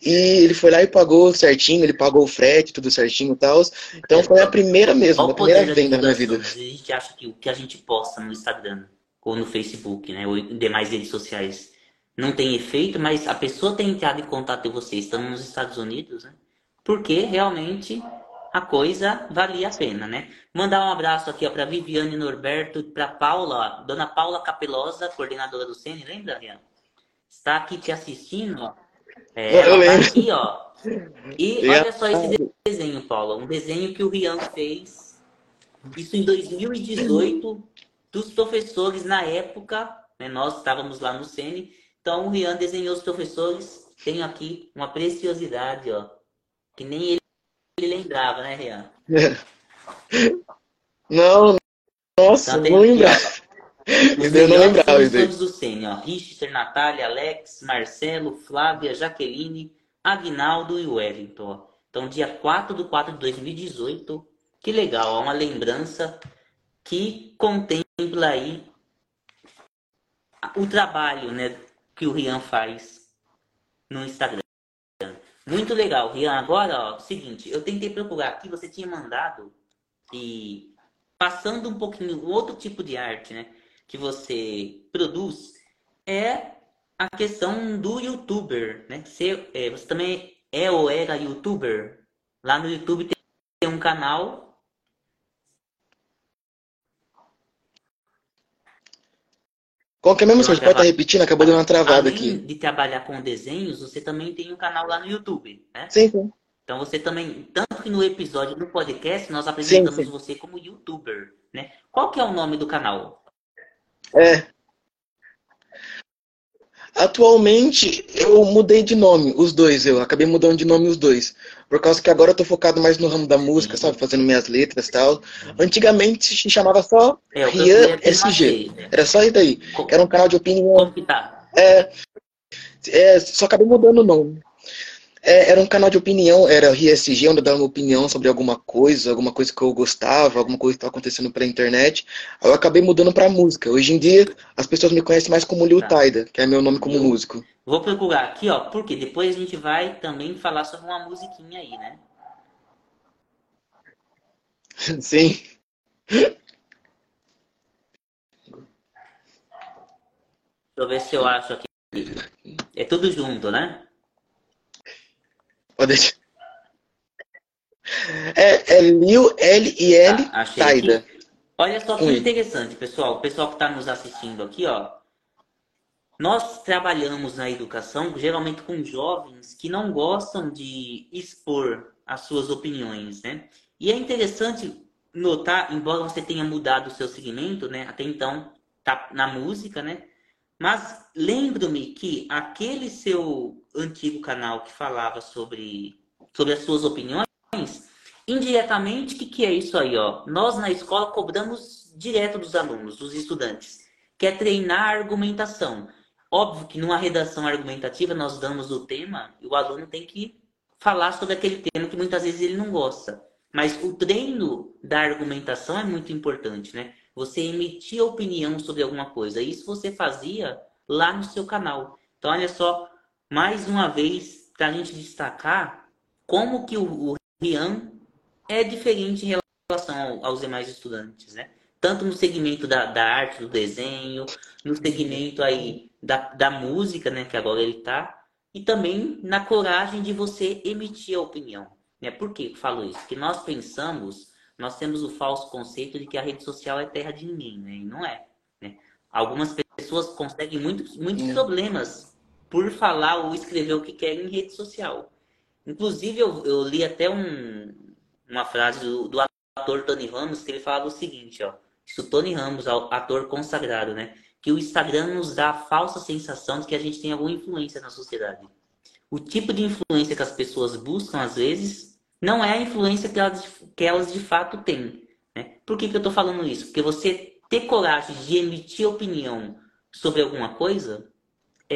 Speaker 3: E ele foi lá e pagou certinho, ele pagou o frete, tudo certinho e tal. Então foi a primeira mesmo, a primeira venda da minha vida.
Speaker 1: A gente acha que o que a gente posta no Instagram ou no Facebook, né, ou em demais redes sociais, não tem efeito, mas a pessoa tem entrado em contato com você estando nos Estados Unidos, né? Porque realmente a coisa valia a pena, né? Mandar um abraço aqui para Viviane Norberto, para Paula, ó, Dona Paula Capelosa, coordenadora do CN, lembra, Rian? Está aqui te assistindo, ó. É, eu tá. Tá aqui, ó. E olha só esse desenho, Paulo. Um desenho que o Rian fez. Isso em 2018, dos professores na época. Né, nós estávamos lá no CN. Então o Rian desenhou os professores. Tem aqui uma preciosidade, ó. Que nem ele, ele lembrava, né, Rian?
Speaker 3: Não, nossa, então, não lembrava.
Speaker 1: Os eu não lembrava isso todos do Sênior, ó. Richter, Natália, Alex, Marcelo, Flávia, Jaqueline, Agnaldo e Wellington. Ó. Então, dia 4 de 4 de 2018. Que legal, ó, uma lembrança que contempla aí o trabalho né, que o Rian faz no Instagram. Muito legal, Rian. Agora, ó, seguinte, eu tentei procurar aqui, você tinha mandado e passando um pouquinho outro tipo de arte, né? Que você produz é a questão do youtuber, né? Você, é, você também é ou era youtuber? Lá no YouTube tem um canal.
Speaker 3: Qual que é mesmo? Você pode estar repetindo, acabou dando uma travada
Speaker 1: Além
Speaker 3: aqui.
Speaker 1: de trabalhar com desenhos, você também tem um canal lá no YouTube, né?
Speaker 3: Sim, sim.
Speaker 1: Então você também, tanto que no episódio do podcast, nós apresentamos sim, sim. você como youtuber, né? Qual que é o nome do canal?
Speaker 3: É. Atualmente eu mudei de nome, os dois, eu acabei mudando de nome os dois. Por causa que agora eu tô focado mais no ramo da música, sabe? Fazendo minhas letras e tal. Antigamente se chamava só é, Rian SG. Né? Era só isso daí. Era um canal de opinião.
Speaker 1: Como que tá?
Speaker 3: É, é, só acabei mudando o nome. É, era um canal de opinião, era RSG, onde eu dava uma opinião sobre alguma coisa, alguma coisa que eu gostava, alguma coisa que estava acontecendo pela internet. Aí eu acabei mudando para música. Hoje em dia, as pessoas me conhecem mais como Liu tá. Taida, que é meu nome como eu músico.
Speaker 1: Vou procurar aqui, ó, porque depois a gente vai também falar sobre uma musiquinha aí, né?
Speaker 3: Sim.
Speaker 1: Deixa eu ver se eu acho aqui. É tudo junto, né?
Speaker 3: Pode deixar. É, é Liu, L e L, ah, Taida.
Speaker 1: Olha só que interessante, pessoal. O pessoal que está nos assistindo aqui, ó. Nós trabalhamos na educação geralmente com jovens que não gostam de expor as suas opiniões, né? E é interessante notar, embora você tenha mudado o seu segmento, né? Até então tá na música, né? Mas lembro-me que aquele seu antigo canal que falava sobre, sobre as suas opiniões, indiretamente, o que, que é isso aí? Ó? Nós na escola cobramos direto dos alunos, dos estudantes, que é treinar a argumentação. Óbvio que numa redação argumentativa nós damos o tema e o aluno tem que falar sobre aquele tema que muitas vezes ele não gosta. Mas o treino da argumentação é muito importante, né? Você emitir opinião sobre alguma coisa. Isso você fazia lá no seu canal. Então, olha só, mais uma vez, para a gente destacar como que o, o Rian é diferente em relação aos demais estudantes, né? Tanto no segmento da, da arte, do desenho, no segmento aí da, da música, né? Que agora ele está, e também na coragem de você emitir a opinião. Né? Por que eu falo isso? Porque nós pensamos, nós temos o falso conceito de que a rede social é terra de ninguém, né? E não é. Né? Algumas pessoas conseguem muitos, muitos é. problemas por falar ou escrever o que querem em rede social. Inclusive, eu, eu li até um, uma frase do, do, ator Tony Ramos, que ele falava o seguinte, ó. Isso Tony Ramos, ator consagrado, né? Que o Instagram nos dá a falsa sensação de que a gente tem alguma influência na sociedade. O tipo de influência que as pessoas buscam, às vezes, não é a influência que elas, que elas de fato têm. Né? Por que, que eu estou falando isso? Porque você ter coragem de emitir opinião sobre alguma coisa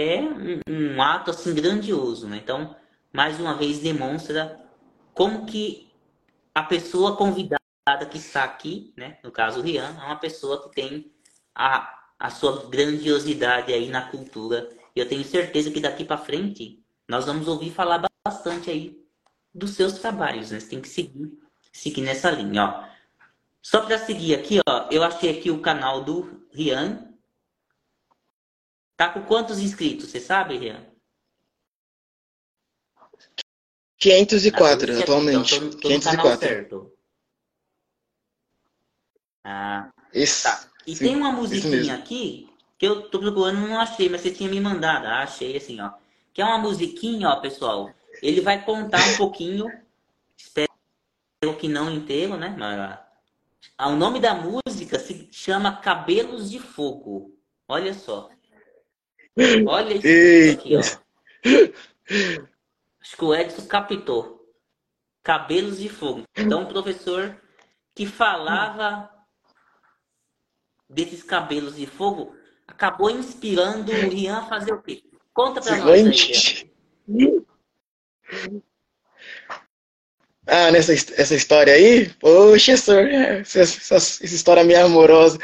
Speaker 1: é um, um ato assim grandioso. Né? Então, mais uma vez, demonstra como que a pessoa convidada que está aqui, né? no caso o Rian, é uma pessoa que tem a, a sua grandiosidade aí na cultura. E eu tenho certeza que daqui para frente nós vamos ouvir falar bastante aí dos seus trabalhos, né? Você tem que seguir, seguir nessa linha, ó. Só para seguir aqui, ó, eu achei aqui o canal do Rian. Tá com quantos inscritos, você sabe, Rian?
Speaker 3: 504 ah, atualmente. Então, tô, tô 504. certo.
Speaker 1: Ah, Isso, tá. E sim, tem uma musiquinha aqui que eu tô procurando não achei, mas você tinha me mandado. Ah, achei assim, ó. Que é uma musiquinha, ó, pessoal. Ele vai contar um pouquinho, espero que não inteiro, né? Mas, ah, o nome da música se chama Cabelos de Fogo. Olha só. Olha isso aqui, ó. Acho que o Edson captou. Cabelos de Fogo. Então, o professor que falava desses cabelos de fogo acabou inspirando o Rian a fazer o quê? Conta pra nós aí, Rian.
Speaker 3: Ah, nessa essa história aí? Poxa, senhor, essa, essa, essa história meio amorosa.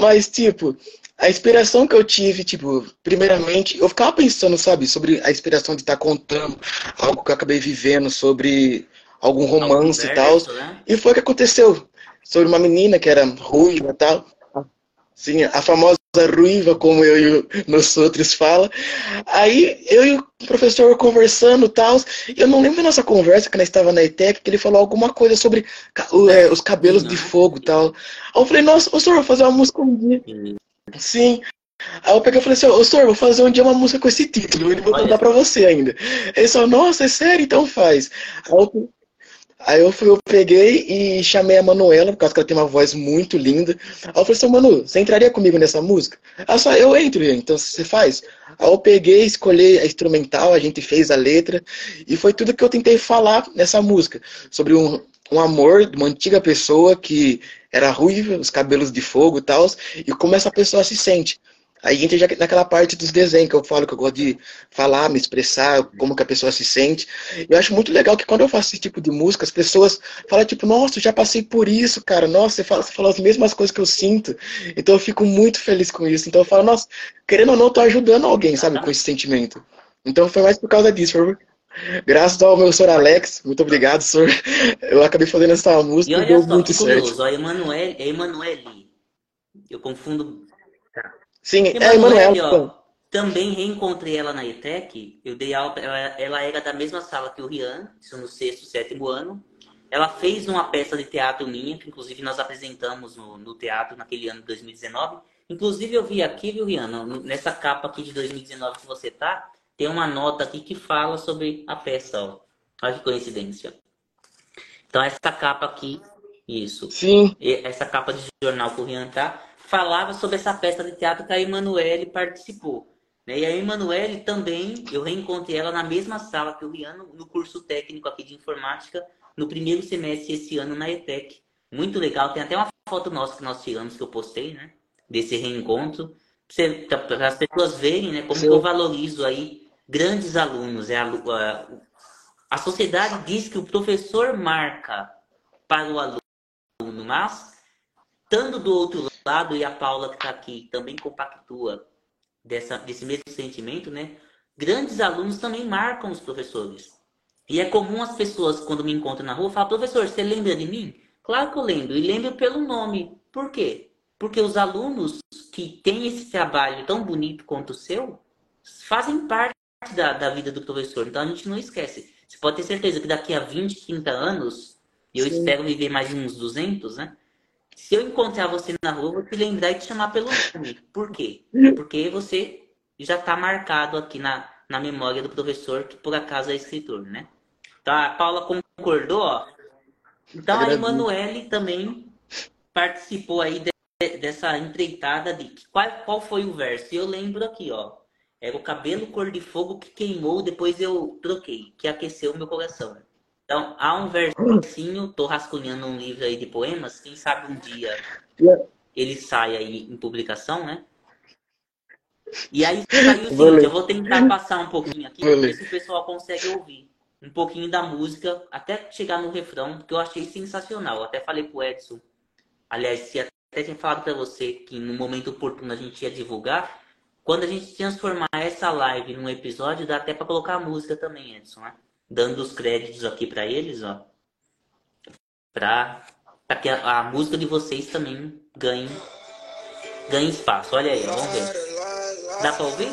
Speaker 3: Mas, tipo, a inspiração que eu tive, tipo, primeiramente, eu ficava pensando, sabe, sobre a inspiração de estar tá contando algo que eu acabei vivendo, sobre algum romance e tal. Né? E foi o que aconteceu. Sobre uma menina que era ruiva e tal. Sim, a famosa ruiva, como eu e os outros fala. Aí eu e o professor conversando e tal, eu não lembro da nossa conversa, que nós estava na ETEC, que ele falou alguma coisa sobre é, os cabelos de fogo e tal. Aí eu falei, nossa, o senhor vai fazer uma música um dia. Sim. Aí eu peguei e falei assim, ô senhor, vou fazer um dia uma música com esse título, e vou mandar pra você ainda. Ele falou, nossa, é sério? Então faz. Aí eu Aí eu, fui, eu peguei e chamei a Manuela, por causa que ela tem uma voz muito linda. Aí eu falei assim, Manu, você entraria comigo nessa música? Ela só, eu entro, então você faz. Aí eu peguei, escolhi a instrumental, a gente fez a letra, e foi tudo que eu tentei falar nessa música. Sobre um, um amor de uma antiga pessoa que era ruiva, os cabelos de fogo e tal, e como essa pessoa se sente. Aí entra já naquela parte dos desenhos que eu falo, que eu gosto de falar, me expressar, como que a pessoa se sente. Eu acho muito legal que quando eu faço esse tipo de música, as pessoas falam, tipo, nossa, já passei por isso, cara. Nossa, você fala, você fala as mesmas coisas que eu sinto. Então eu fico muito feliz com isso. Então eu falo, nossa, querendo ou não, tô ajudando alguém, sabe, com esse sentimento. Então foi mais por causa disso, por Graças ao meu senhor Alex, muito obrigado, senhor. Eu acabei fazendo essa música e,
Speaker 1: e deu só, muito certo. Curioso, a Emanuele, é. Eu confundo
Speaker 3: Sim, é a Emanuel.
Speaker 1: Também reencontrei ela na ETEC. Eu dei aula, ela, ela era da mesma sala que o Rian, isso no sexto, sétimo ano. Ela fez uma peça de teatro minha, que inclusive nós apresentamos no, no teatro naquele ano de 2019. Inclusive eu vi aqui, viu, Rian, nessa capa aqui de 2019 que você tá, tem uma nota aqui que fala sobre a peça, ó. Olha que coincidência. Então essa capa aqui, isso.
Speaker 3: Sim.
Speaker 1: Essa capa de jornal que o Rian tá, falava sobre essa peça de teatro que a Emanuele participou. E a Emanuele também, eu reencontrei ela na mesma sala que o Riano, no curso técnico aqui de informática, no primeiro semestre esse ano na ETEC. Muito legal, tem até uma foto nossa que nós tiramos, que eu postei, né? Desse reencontro. Para as pessoas verem né, como eu valorizo aí grandes alunos. É a, a, a sociedade diz que o professor marca para o aluno, mas estando do outro lado, e a Paula que está aqui também compactua dessa, desse mesmo sentimento, né? Grandes alunos também marcam os professores. E é comum as pessoas, quando me encontram na rua, falar, professor, você lembra de mim? Claro que eu lembro, e lembro pelo nome. Por quê? Porque os alunos que têm esse trabalho tão bonito quanto o seu, fazem parte da, da vida do professor. Então a gente não esquece. Você pode ter certeza que daqui a 20, 30 anos, e eu Sim. espero viver mais uns 200, né? Se eu encontrar você na rua, eu vou te lembrar e te chamar pelo nome. Por quê? Porque você já está marcado aqui na, na memória do professor, que por acaso é escritor, né? Então a Paula concordou, ó. Então a Emanuele também participou aí de, dessa empreitada de qual, qual foi o verso. E eu lembro aqui, ó. Era o cabelo cor de fogo que queimou, depois eu troquei, que aqueceu o meu coração. Então, há um versinho, tô rascunhando um livro aí de poemas, quem sabe um dia ele sai aí em publicação, né? E aí saiu o seguinte, eu vou tentar passar um pouquinho aqui, para ver se o pessoal consegue ouvir um pouquinho da música, até chegar no refrão, que eu achei sensacional. Eu até falei pro Edson, aliás, se até tinha falado para você que no momento oportuno a gente ia divulgar, quando a gente transformar essa live num episódio, dá até para colocar a música também, Edson, né? dando os créditos aqui para eles, ó, para que a, a, música de vocês também ganhe, ganhe espaço. Olha aí, vamos ver. Dá para ouvir?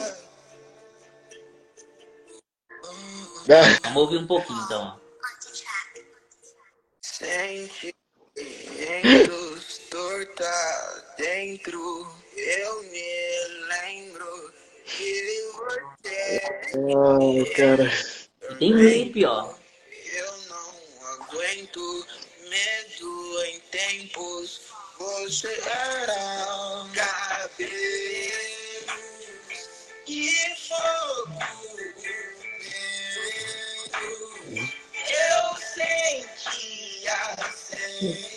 Speaker 1: Vamos ouvir um pouquinho então. Ó. Sentimentos torta dentro, eu me lembro que você. Oh, cara. E tem clipe, ó. Eu não aguento medo em tempos. Você era cabelo e fogo. Eu sentia assim.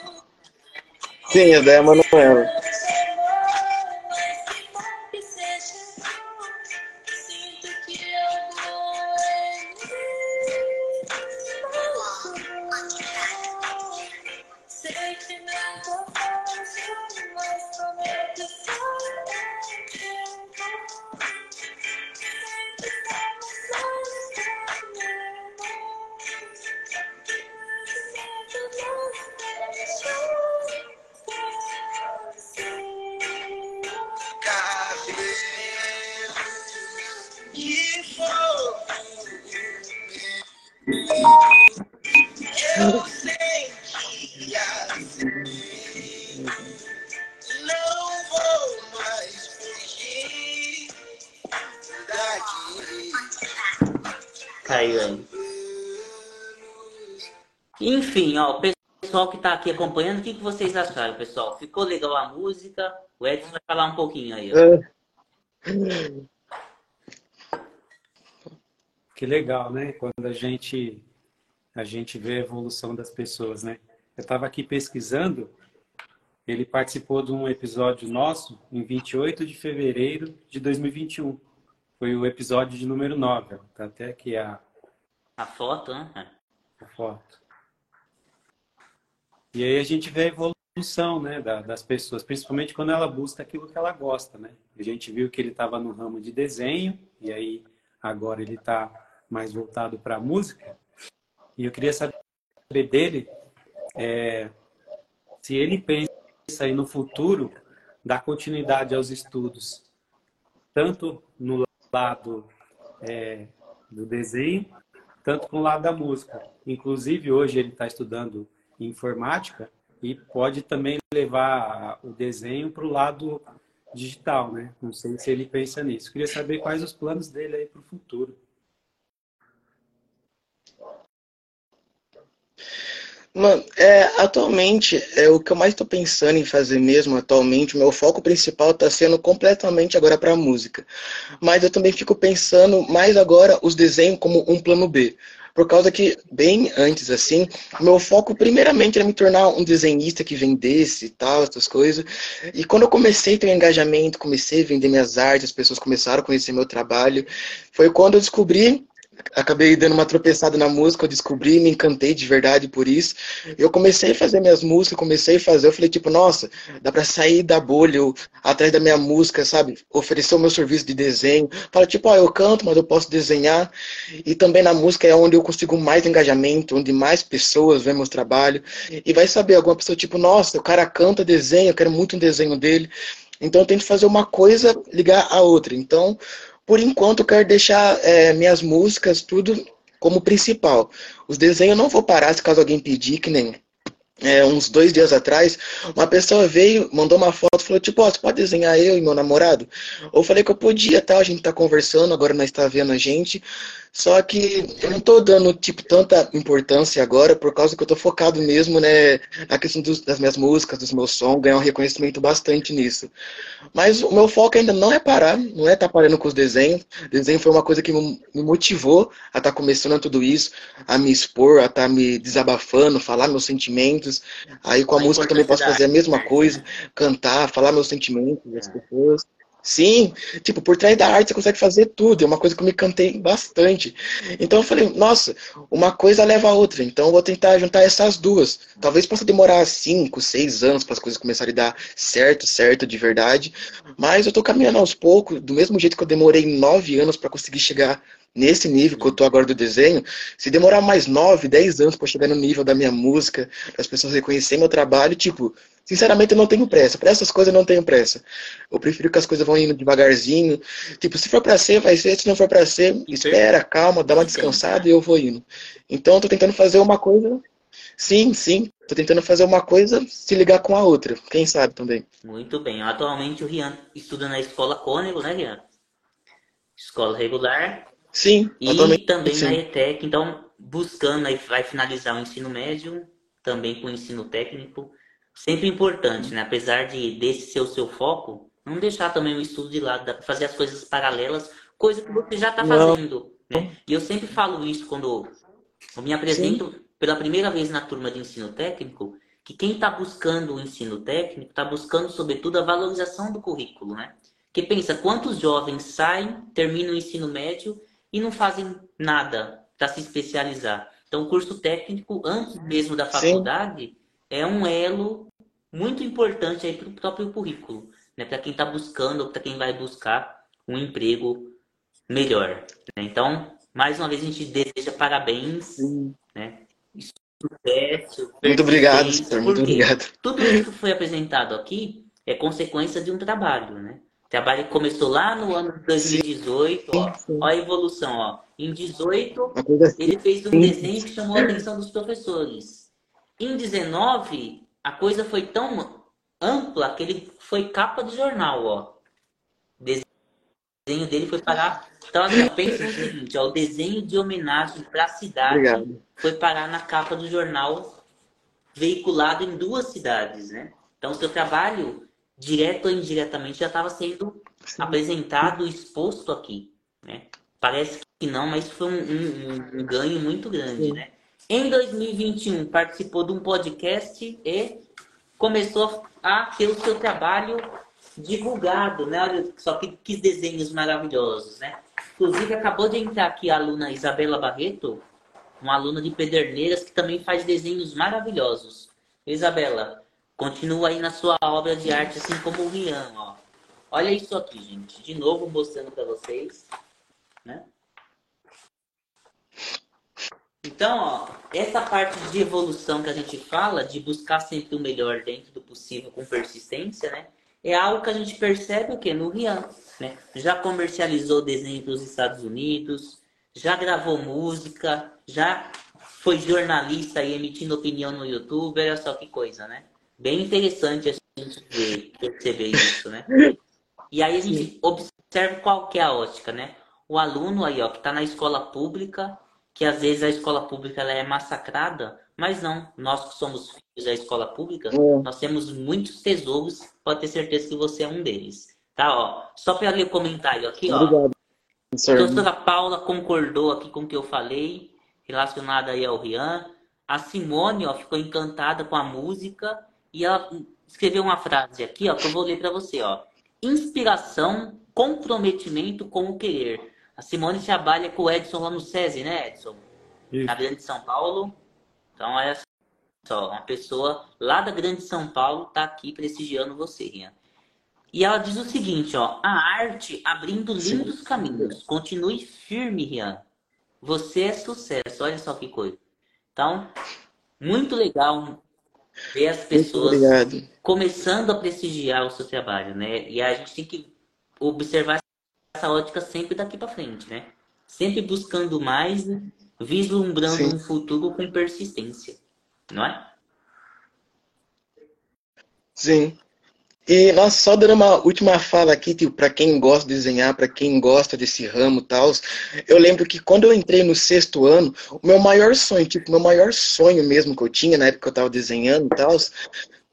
Speaker 1: é a
Speaker 3: Manuela.
Speaker 1: Enfim, aqui acompanhando, o que, que vocês acharam, pessoal? Ficou legal a música? O Edson vai falar um pouquinho aí. Ó. É.
Speaker 2: Que legal, né? Quando a gente a gente vê a evolução das pessoas, né? Eu estava aqui pesquisando, ele participou de um episódio nosso em 28 de fevereiro de 2021. Foi o episódio de número 9. Tá até aqui a
Speaker 1: a foto, né?
Speaker 2: A foto. E aí a gente vê a evolução né, das pessoas, principalmente quando ela busca aquilo que ela gosta. Né? A gente viu que ele estava no ramo de desenho, e aí agora ele está mais voltado para a música. E eu queria saber dele é, se ele pensa aí no futuro, dar continuidade aos estudos, tanto no lado é, do desenho, tanto com o lado da música. Inclusive, hoje ele está estudando informática e pode também levar o desenho para o lado digital, né? Não sei se ele pensa nisso. Queria saber quais os planos dele aí para o futuro.
Speaker 3: Mano, é, atualmente, é o que eu mais estou pensando em fazer mesmo atualmente, o meu foco principal está sendo completamente agora para a música. Mas eu também fico pensando mais agora os desenhos como um plano B. Por causa que, bem antes assim, meu foco primeiramente era me tornar um desenhista que vendesse e tal, essas coisas. E quando eu comecei a ter um engajamento, comecei a vender minhas artes, as pessoas começaram a conhecer meu trabalho, foi quando eu descobri acabei dando uma tropeçada na música, eu descobri, me encantei de verdade por isso. Eu comecei a fazer minhas músicas, comecei a fazer, eu falei tipo, nossa, dá para sair da bolha, eu, atrás da minha música, sabe? Oferecer o meu serviço de desenho. Fala tipo, ó, eu canto, mas eu posso desenhar. E também na música é onde eu consigo mais engajamento, onde mais pessoas veem meus trabalhos. E vai saber, alguma pessoa tipo, nossa, o cara canta, desenha, eu quero muito um desenho dele. Então eu tento fazer uma coisa ligar a outra. Então, por enquanto, quero deixar é, minhas músicas tudo como principal. Os desenhos não vou parar se caso alguém pedir, que nem é, uns dois dias atrás, uma pessoa veio, mandou uma foto, falou, tipo, ó, você pode desenhar eu e meu namorado? Eu falei que eu podia, tá? A gente tá conversando, agora nós tá vendo a gente. Só que eu não tô dando, tipo, tanta importância agora, por causa que eu tô focado mesmo, né, na questão dos, das minhas músicas, dos meus sons, ganhar um reconhecimento bastante nisso. Mas o meu foco ainda não é parar, não é estar tá parando com os desenhos. O desenho foi uma coisa que me motivou a estar tá começando tudo isso, a me expor, a estar tá me desabafando, falar meus sentimentos. Aí com a, a música também posso fazer a mesma coisa, cantar, falar meus sentimentos das pessoas. Sim, tipo, por trás da arte você consegue fazer tudo. É uma coisa que eu me cantei bastante. Então eu falei, nossa, uma coisa leva a outra. Então eu vou tentar juntar essas duas. Talvez possa demorar cinco, seis anos para as coisas começarem a dar certo, certo de verdade. Mas eu tô caminhando aos poucos, do mesmo jeito que eu demorei nove anos para conseguir chegar nesse nível que eu tô agora do desenho, se demorar mais 9, 10 anos para chegar no nível da minha música, as pessoas reconhecerem meu trabalho, tipo, sinceramente eu não tenho pressa. Para essas coisas eu não tenho pressa. Eu prefiro que as coisas vão indo devagarzinho. Tipo, se for para ser, vai ser. Se não for para ser, espera, calma, dá uma descansada e eu vou indo. Então eu tô tentando fazer uma coisa Sim, sim. Tô tentando fazer uma coisa se ligar com a outra. Quem sabe também.
Speaker 1: Muito bem. Atualmente o Rian estuda na escola Cônego, né, Rian? Escola regular.
Speaker 3: Sim,
Speaker 1: e também sim. na ETEC, então buscando aí vai finalizar o ensino médio, também com o ensino técnico. Sempre importante, né? Apesar de desse ser o seu foco, não deixar também o estudo de lado, fazer as coisas paralelas, coisa que você já está fazendo. Né? E eu sempre falo isso quando eu me apresento sim. pela primeira vez na turma de ensino técnico, que quem está buscando o ensino técnico está buscando, sobretudo, a valorização do currículo, né? Que pensa quantos jovens saem, terminam o ensino médio e não fazem nada para se especializar. Então, o curso técnico, antes mesmo da faculdade, Sim. é um elo muito importante aí para o próprio currículo, né? para quem está buscando, para quem vai buscar um emprego melhor. Né? Então, mais uma vez, a gente deseja parabéns, né?
Speaker 3: Sucesso. Muito obrigado, senhor. Muito obrigado.
Speaker 1: Tudo isso que foi apresentado aqui é consequência de um trabalho, né? Trabalho começou lá no ano de 2018, ó, ó a evolução, ó. Em 18, ele fez um desenho que chamou a atenção dos professores. Em 19, a coisa foi tão ampla que ele foi capa de jornal, ó. O desenho dele foi parar. Então, assim, pensa no seguinte, ó, o desenho de homenagem para a cidade Obrigado. foi parar na capa do jornal veiculado em duas cidades, né? Então, o seu trabalho direto ou indiretamente, já estava sendo Sim. apresentado, exposto aqui. Né? Parece que não, mas foi um, um, um ganho muito grande. Né? Em 2021, participou de um podcast e começou a ter o seu trabalho divulgado. Né? Olha só que, que desenhos maravilhosos. Né? Inclusive, acabou de entrar aqui a aluna Isabela Barreto, uma aluna de Pederneiras que também faz desenhos maravilhosos. Isabela, Continua aí na sua obra de arte, assim como o Rian, ó. Olha isso aqui, gente. De novo mostrando para vocês, né? Então, ó, essa parte de evolução que a gente fala, de buscar sempre o melhor dentro do possível com persistência, né? É algo que a gente percebe o quê? No Rian, né? Já comercializou desenho para os Estados Unidos, já gravou música, já foi jornalista e emitindo opinião no YouTube, olha só que coisa, né? Bem interessante a gente ver, perceber isso, né? E aí a gente observa qual que é a ótica, né? O aluno aí, ó, que está na escola pública, que às vezes a escola pública ela é massacrada, mas não, nós que somos filhos da escola pública, é. nós temos muitos tesouros, pode ter certeza que você é um deles. Tá, ó. Só para ler o comentário aqui, ó. Obrigado. A doutora Paula concordou aqui com o que eu falei, relacionado aí ao Rian. A Simone, ó, ficou encantada com a música e ela escreveu uma frase aqui, ó, que eu vou ler para você, ó. Inspiração, comprometimento com o querer. A Simone trabalha com o Edson lá no SESI, né, Edson? Isso. Na Grande São Paulo. Então, olha só, uma pessoa lá da Grande São Paulo está aqui prestigiando você, Rian. E ela diz o seguinte, ó, a arte abrindo lindos Sim. caminhos. Continue firme, Rian. Você é sucesso. Olha só que coisa. Então, muito legal ver as pessoas começando a prestigiar o seu trabalho, né? E a gente tem que observar essa ótica sempre daqui para frente, né? Sempre buscando mais, vislumbrando Sim. um futuro com persistência, não é?
Speaker 3: Sim. E nós só dando uma última fala aqui, tipo, para quem gosta de desenhar, para quem gosta desse ramo e tal, eu lembro que quando eu entrei no sexto ano, o meu maior sonho, tipo, o meu maior sonho mesmo que eu tinha na época que eu estava desenhando e tal,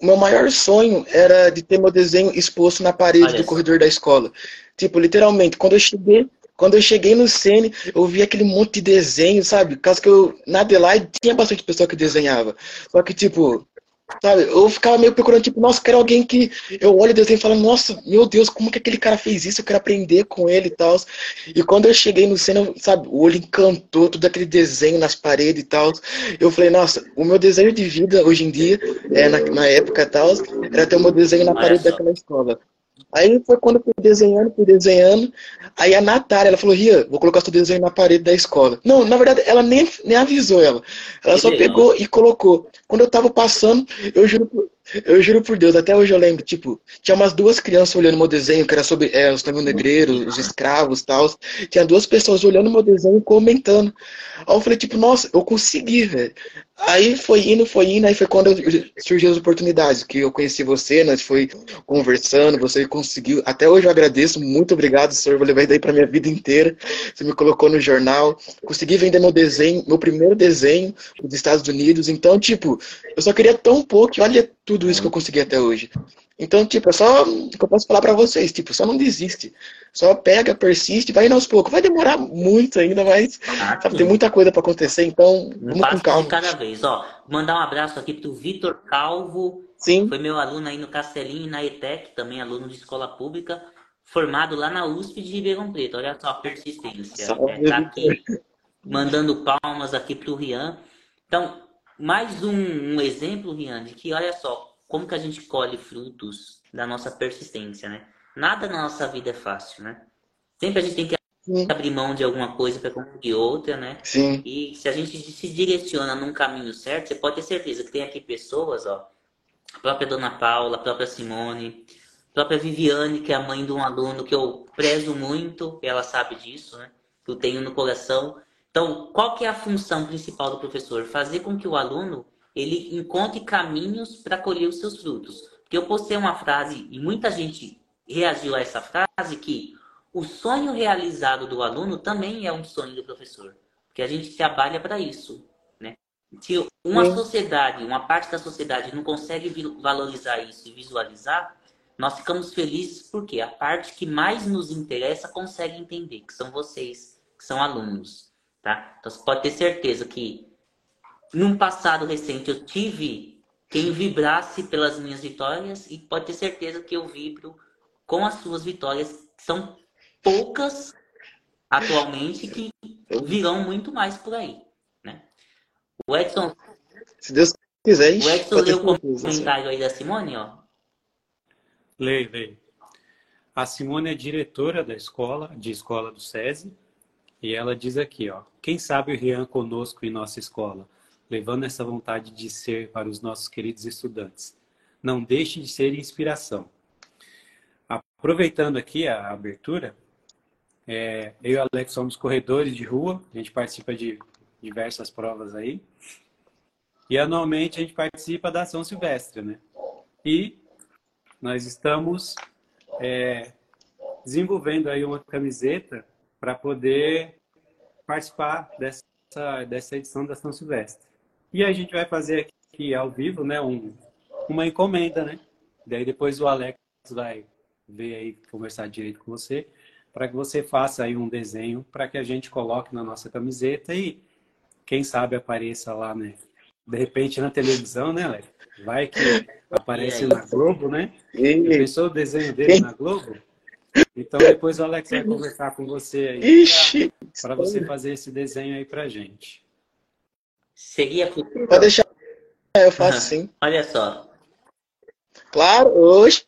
Speaker 3: o meu maior sonho era de ter meu desenho exposto na parede Olha do corredor da escola. Tipo, literalmente, quando eu cheguei, quando eu cheguei no Sene, eu vi aquele monte de desenho, sabe? Caso que eu, na Adelaide, tinha bastante pessoa que desenhava. Só que, tipo, Sabe, eu ficava meio procurando, tipo, nossa, quero alguém que eu olho o desenho e falo, nossa, meu Deus, como que aquele cara fez isso? Eu quero aprender com ele e tal. E quando eu cheguei no cena, sabe, o olho encantou, todo aquele desenho nas paredes e tal. Eu falei, nossa, o meu desenho de vida hoje em dia, é, na, na época e tal, era ter o meu desenho na parede daquela escola. Aí foi quando eu fui desenhando, fui desenhando. Aí a Natália, ela falou, Ria, vou colocar seu desenho na parede da escola. Não, na verdade, ela nem, nem avisou ela. Ela que só legal. pegou e colocou. Quando eu tava passando, eu juro, eu juro por Deus, até hoje eu lembro, tipo, tinha umas duas crianças olhando meu desenho, que era sobre é, os negreiros, os escravos e tal. Tinha duas pessoas olhando meu desenho e comentando. Aí eu falei, tipo, nossa, eu consegui, velho. Aí foi indo, foi indo, aí foi quando surgiu as oportunidades, que eu conheci você, nós foi conversando, você conseguiu. Até hoje eu agradeço, muito obrigado, senhor. Vou levar isso daí pra minha vida inteira. Você me colocou no jornal, consegui vender meu desenho, meu primeiro desenho dos Estados Unidos. Então, tipo, eu só queria tão pouco, olha tudo isso que eu consegui até hoje. Então, tipo, é só o que eu posso falar para vocês, tipo, só não desiste. Só pega, persiste, vai indo aos poucos. Vai demorar muito ainda, mas ah, sabe, tem muita coisa para acontecer, então
Speaker 1: vamos com calma. Cada vez, ó. Mandar um abraço aqui pro Vitor Calvo. Sim. Foi meu aluno aí no Castelinho e na ETEC, também aluno de escola pública, formado lá na USP de Ribeirão Preto. Olha só a persistência. É, tá aqui mandando palmas aqui pro Rian. Então, mais um, um exemplo, Rian, de que olha só, como que a gente colhe frutos da nossa persistência, né? Nada na nossa vida é fácil, né? Sempre a gente tem que Sim. abrir mão de alguma coisa para conseguir outra, né?
Speaker 3: Sim.
Speaker 1: E se a gente se direciona num caminho certo, você pode ter certeza que tem aqui pessoas, ó, a própria Dona Paula, a própria Simone, a própria Viviane, que é a mãe de um aluno que eu prezo muito, ela sabe disso, né? Que eu tenho no coração. Então, qual que é a função principal do professor? Fazer com que o aluno ele encontre caminhos para colher os seus frutos. Porque eu postei uma frase e muita gente reagiu a essa frase que o sonho realizado do aluno também é um sonho do professor. Porque a gente trabalha para isso. Né? Se uma Sim. sociedade, uma parte da sociedade não consegue valorizar isso e visualizar, nós ficamos felizes porque a parte que mais nos interessa consegue entender, que são vocês, que são alunos. Tá? Então você pode ter certeza que num passado recente eu tive quem vibrasse pelas minhas vitórias e pode ter certeza que eu vibro com as suas vitórias, que são poucas atualmente que virão muito mais por aí, né? O Edson
Speaker 3: Se Deus quiser,
Speaker 1: o Edson leu o comentário aí da Simone, ó.
Speaker 2: Leio, leio. A Simone é diretora da escola, de escola do SESI, E ela diz aqui, ó, quem sabe o Rian conosco em nossa escola, levando essa vontade de ser para os nossos queridos estudantes. Não deixe de ser inspiração. Aproveitando aqui a abertura, é, eu e o Alex somos corredores de rua, a gente participa de diversas provas aí. E anualmente a gente participa da São Silvestre, né? E nós estamos é, desenvolvendo aí uma camiseta para poder participar dessa, dessa edição da São Silvestre. E a gente vai fazer aqui ao vivo, né, um, uma encomenda, né? Daí depois o Alex vai ver aí, conversar direito com você, para que você faça aí um desenho para que a gente coloque na nossa camiseta e quem sabe apareça lá, né? De repente na televisão, né, Alex? Vai que aparece na Globo, né? Pensou o desenho dele na Globo? Então depois o Alex vai conversar com você aí para você fazer esse desenho aí pra gente.
Speaker 1: Seria
Speaker 3: Pode deixar, eu faço sim.
Speaker 1: Olha só.
Speaker 3: Claro, hoje.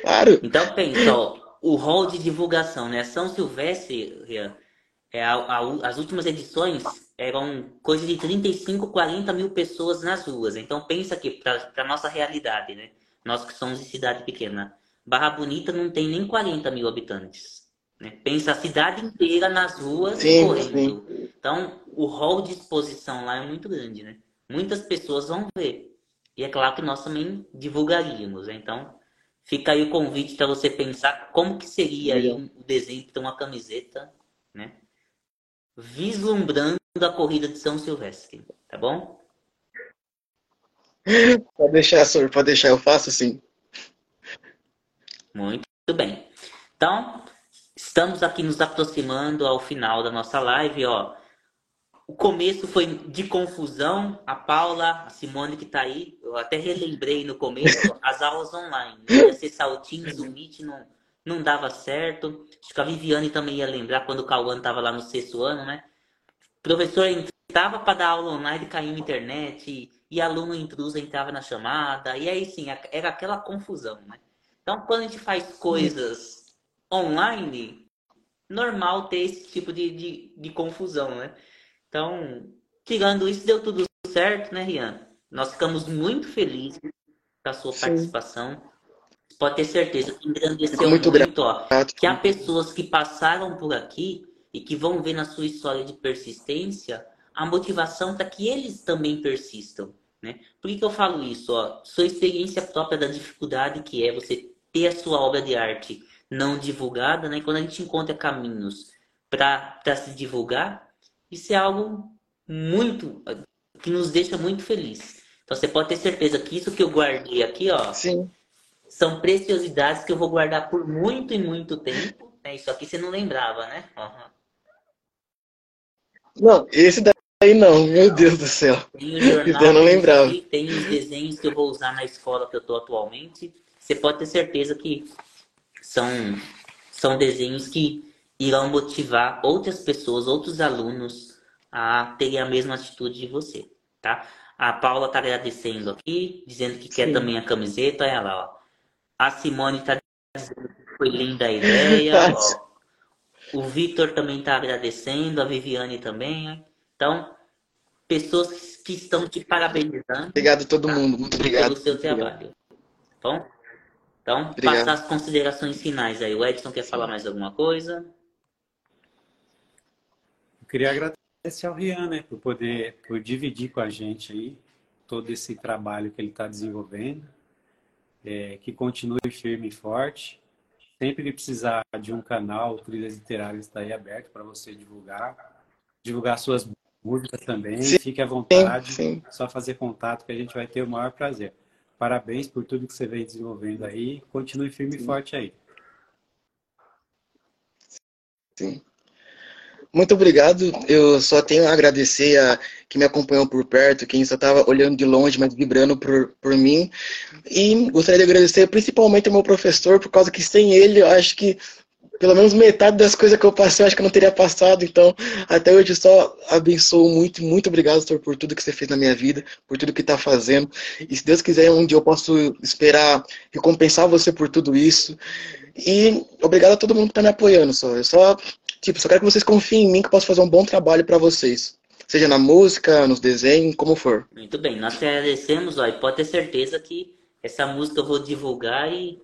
Speaker 3: Claro.
Speaker 1: Então pensa, ó, o rol de divulgação, né? São Silvestre, é, a, a, as últimas edições eram coisa de 35, 40 mil pessoas nas ruas. Então pensa aqui, para a nossa realidade, né? Nós que somos de cidade pequena. Barra Bonita não tem nem 40 mil habitantes. Né? Pensa a cidade inteira nas ruas sim, correndo. Sim. Então, o rol de exposição lá é muito grande, né? Muitas pessoas vão ver. E é claro que nós também divulgaríamos. Né? Então, fica aí o convite para você pensar como que seria o desenho de uma camiseta, né? Vislumbrando a corrida de São Silvestre, tá bom?
Speaker 3: Pode deixar, senhor, pode deixar, eu faço sim.
Speaker 1: Muito bem. Então, estamos aqui nos aproximando ao final da nossa live, ó. O começo foi de confusão. A Paula, a Simone que está aí, eu até relembrei no começo as aulas online. Ia acessar o Teams, o Meet não, não dava certo. Acho que a Viviane também ia lembrar quando o Cauã estava lá no sexto ano, né? O professor entrava para dar aula online, caiu na internet, e, e aluno intruso entrava na chamada, e aí sim, era aquela confusão, né? Então, quando a gente faz coisas online, normal ter esse tipo de, de, de confusão, né? Então, tirando isso, deu tudo certo, né, Rian? Nós ficamos muito felizes com a sua Sim. participação. Pode ter certeza que engrandeceu muito, muito ó, que há pessoas que passaram por aqui e que vão ver na sua história de persistência a motivação para que eles também persistam. Né? Por que, que eu falo isso? Ó? Sua experiência própria da dificuldade que é você ter a sua obra de arte não divulgada, né? Quando a gente encontra caminhos para se divulgar, isso é algo muito que nos deixa muito feliz. Então você pode ter certeza que isso que eu guardei aqui, ó,
Speaker 3: Sim.
Speaker 1: são preciosidades que eu vou guardar por muito e muito tempo. Né? Isso aqui você não lembrava, né? Uhum.
Speaker 3: Não, esse daí não, meu Deus do céu.
Speaker 1: Tem o jornal, eu não lembrava. Tem os desenhos que eu vou usar na escola que eu estou atualmente você pode ter certeza que são, são desenhos que irão motivar outras pessoas, outros alunos a terem a mesma atitude de você, tá? A Paula está agradecendo aqui, dizendo que Sim. quer também a camiseta, olha lá, ó. A Simone está dizendo que foi linda a ideia, ó. O Victor também está agradecendo, a Viviane também. Então, pessoas que estão te parabenizando.
Speaker 3: Obrigado a todo tá? mundo, muito obrigado.
Speaker 1: Pelo seu trabalho. Tá bom? Então, Obrigado. passar as considerações finais aí. O Edson quer falar mais alguma coisa?
Speaker 2: Eu queria agradecer ao Rian, né, por poder por dividir com a gente aí todo esse trabalho que ele está desenvolvendo. É, que continue firme e forte. Sempre que precisar de um canal, Trilhas Literárias está aí aberto para você divulgar. Divulgar suas músicas também. Sim, Fique à vontade. Sim. Só fazer contato que a gente vai ter o maior prazer. Parabéns por tudo que você vem desenvolvendo aí. Continue firme Sim. e forte aí.
Speaker 3: Sim. Muito obrigado. Eu só tenho a agradecer a quem me acompanhou por perto, quem só estava olhando de longe, mas vibrando por, por mim. E gostaria de agradecer principalmente ao meu professor, por causa que sem ele, eu acho que pelo menos metade das coisas que eu passei, eu acho que eu não teria passado. Então, até hoje só abençoo muito, muito obrigado, Senhor, por tudo que você fez na minha vida, por tudo que está fazendo. E se Deus quiser, um dia eu posso esperar recompensar você por tudo isso. E obrigado a todo mundo que está me apoiando, só. Eu só Tipo, só quero que vocês confiem em mim que eu posso fazer um bom trabalho para vocês. Seja na música, nos desenhos, como for.
Speaker 1: Muito bem, nós te agradecemos, ó, e pode ter certeza que essa música eu vou divulgar e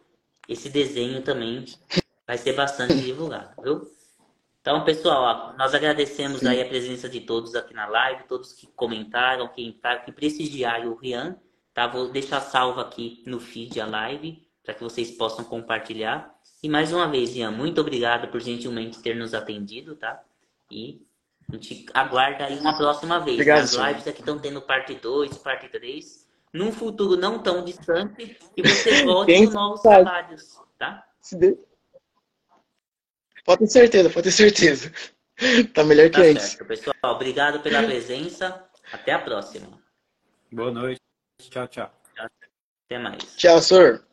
Speaker 1: esse desenho também vai ser bastante divulgado, viu? Então, pessoal, ó, nós agradecemos aí a presença de todos aqui na live, todos que comentaram, que entraram, que prestigiaram o Rian, tá? Vou deixar salvo aqui no feed a live, para que vocês possam compartilhar. E mais uma vez, Rian, muito obrigado por gentilmente ter nos atendido, tá? E a gente aguarda aí uma próxima vez.
Speaker 3: Obrigado,
Speaker 1: As lives aqui estão tendo parte 2, parte 3. Num futuro não tão distante, e você volte com novos trabalhos, tá?
Speaker 3: Se de- Pode ter certeza, pode ter certeza. Tá melhor que
Speaker 1: Tá
Speaker 3: antes.
Speaker 1: certo, pessoal. Obrigado pela presença. Até a próxima.
Speaker 2: Boa noite. Tchau, tchau.
Speaker 1: Até mais.
Speaker 3: Tchau, senhor.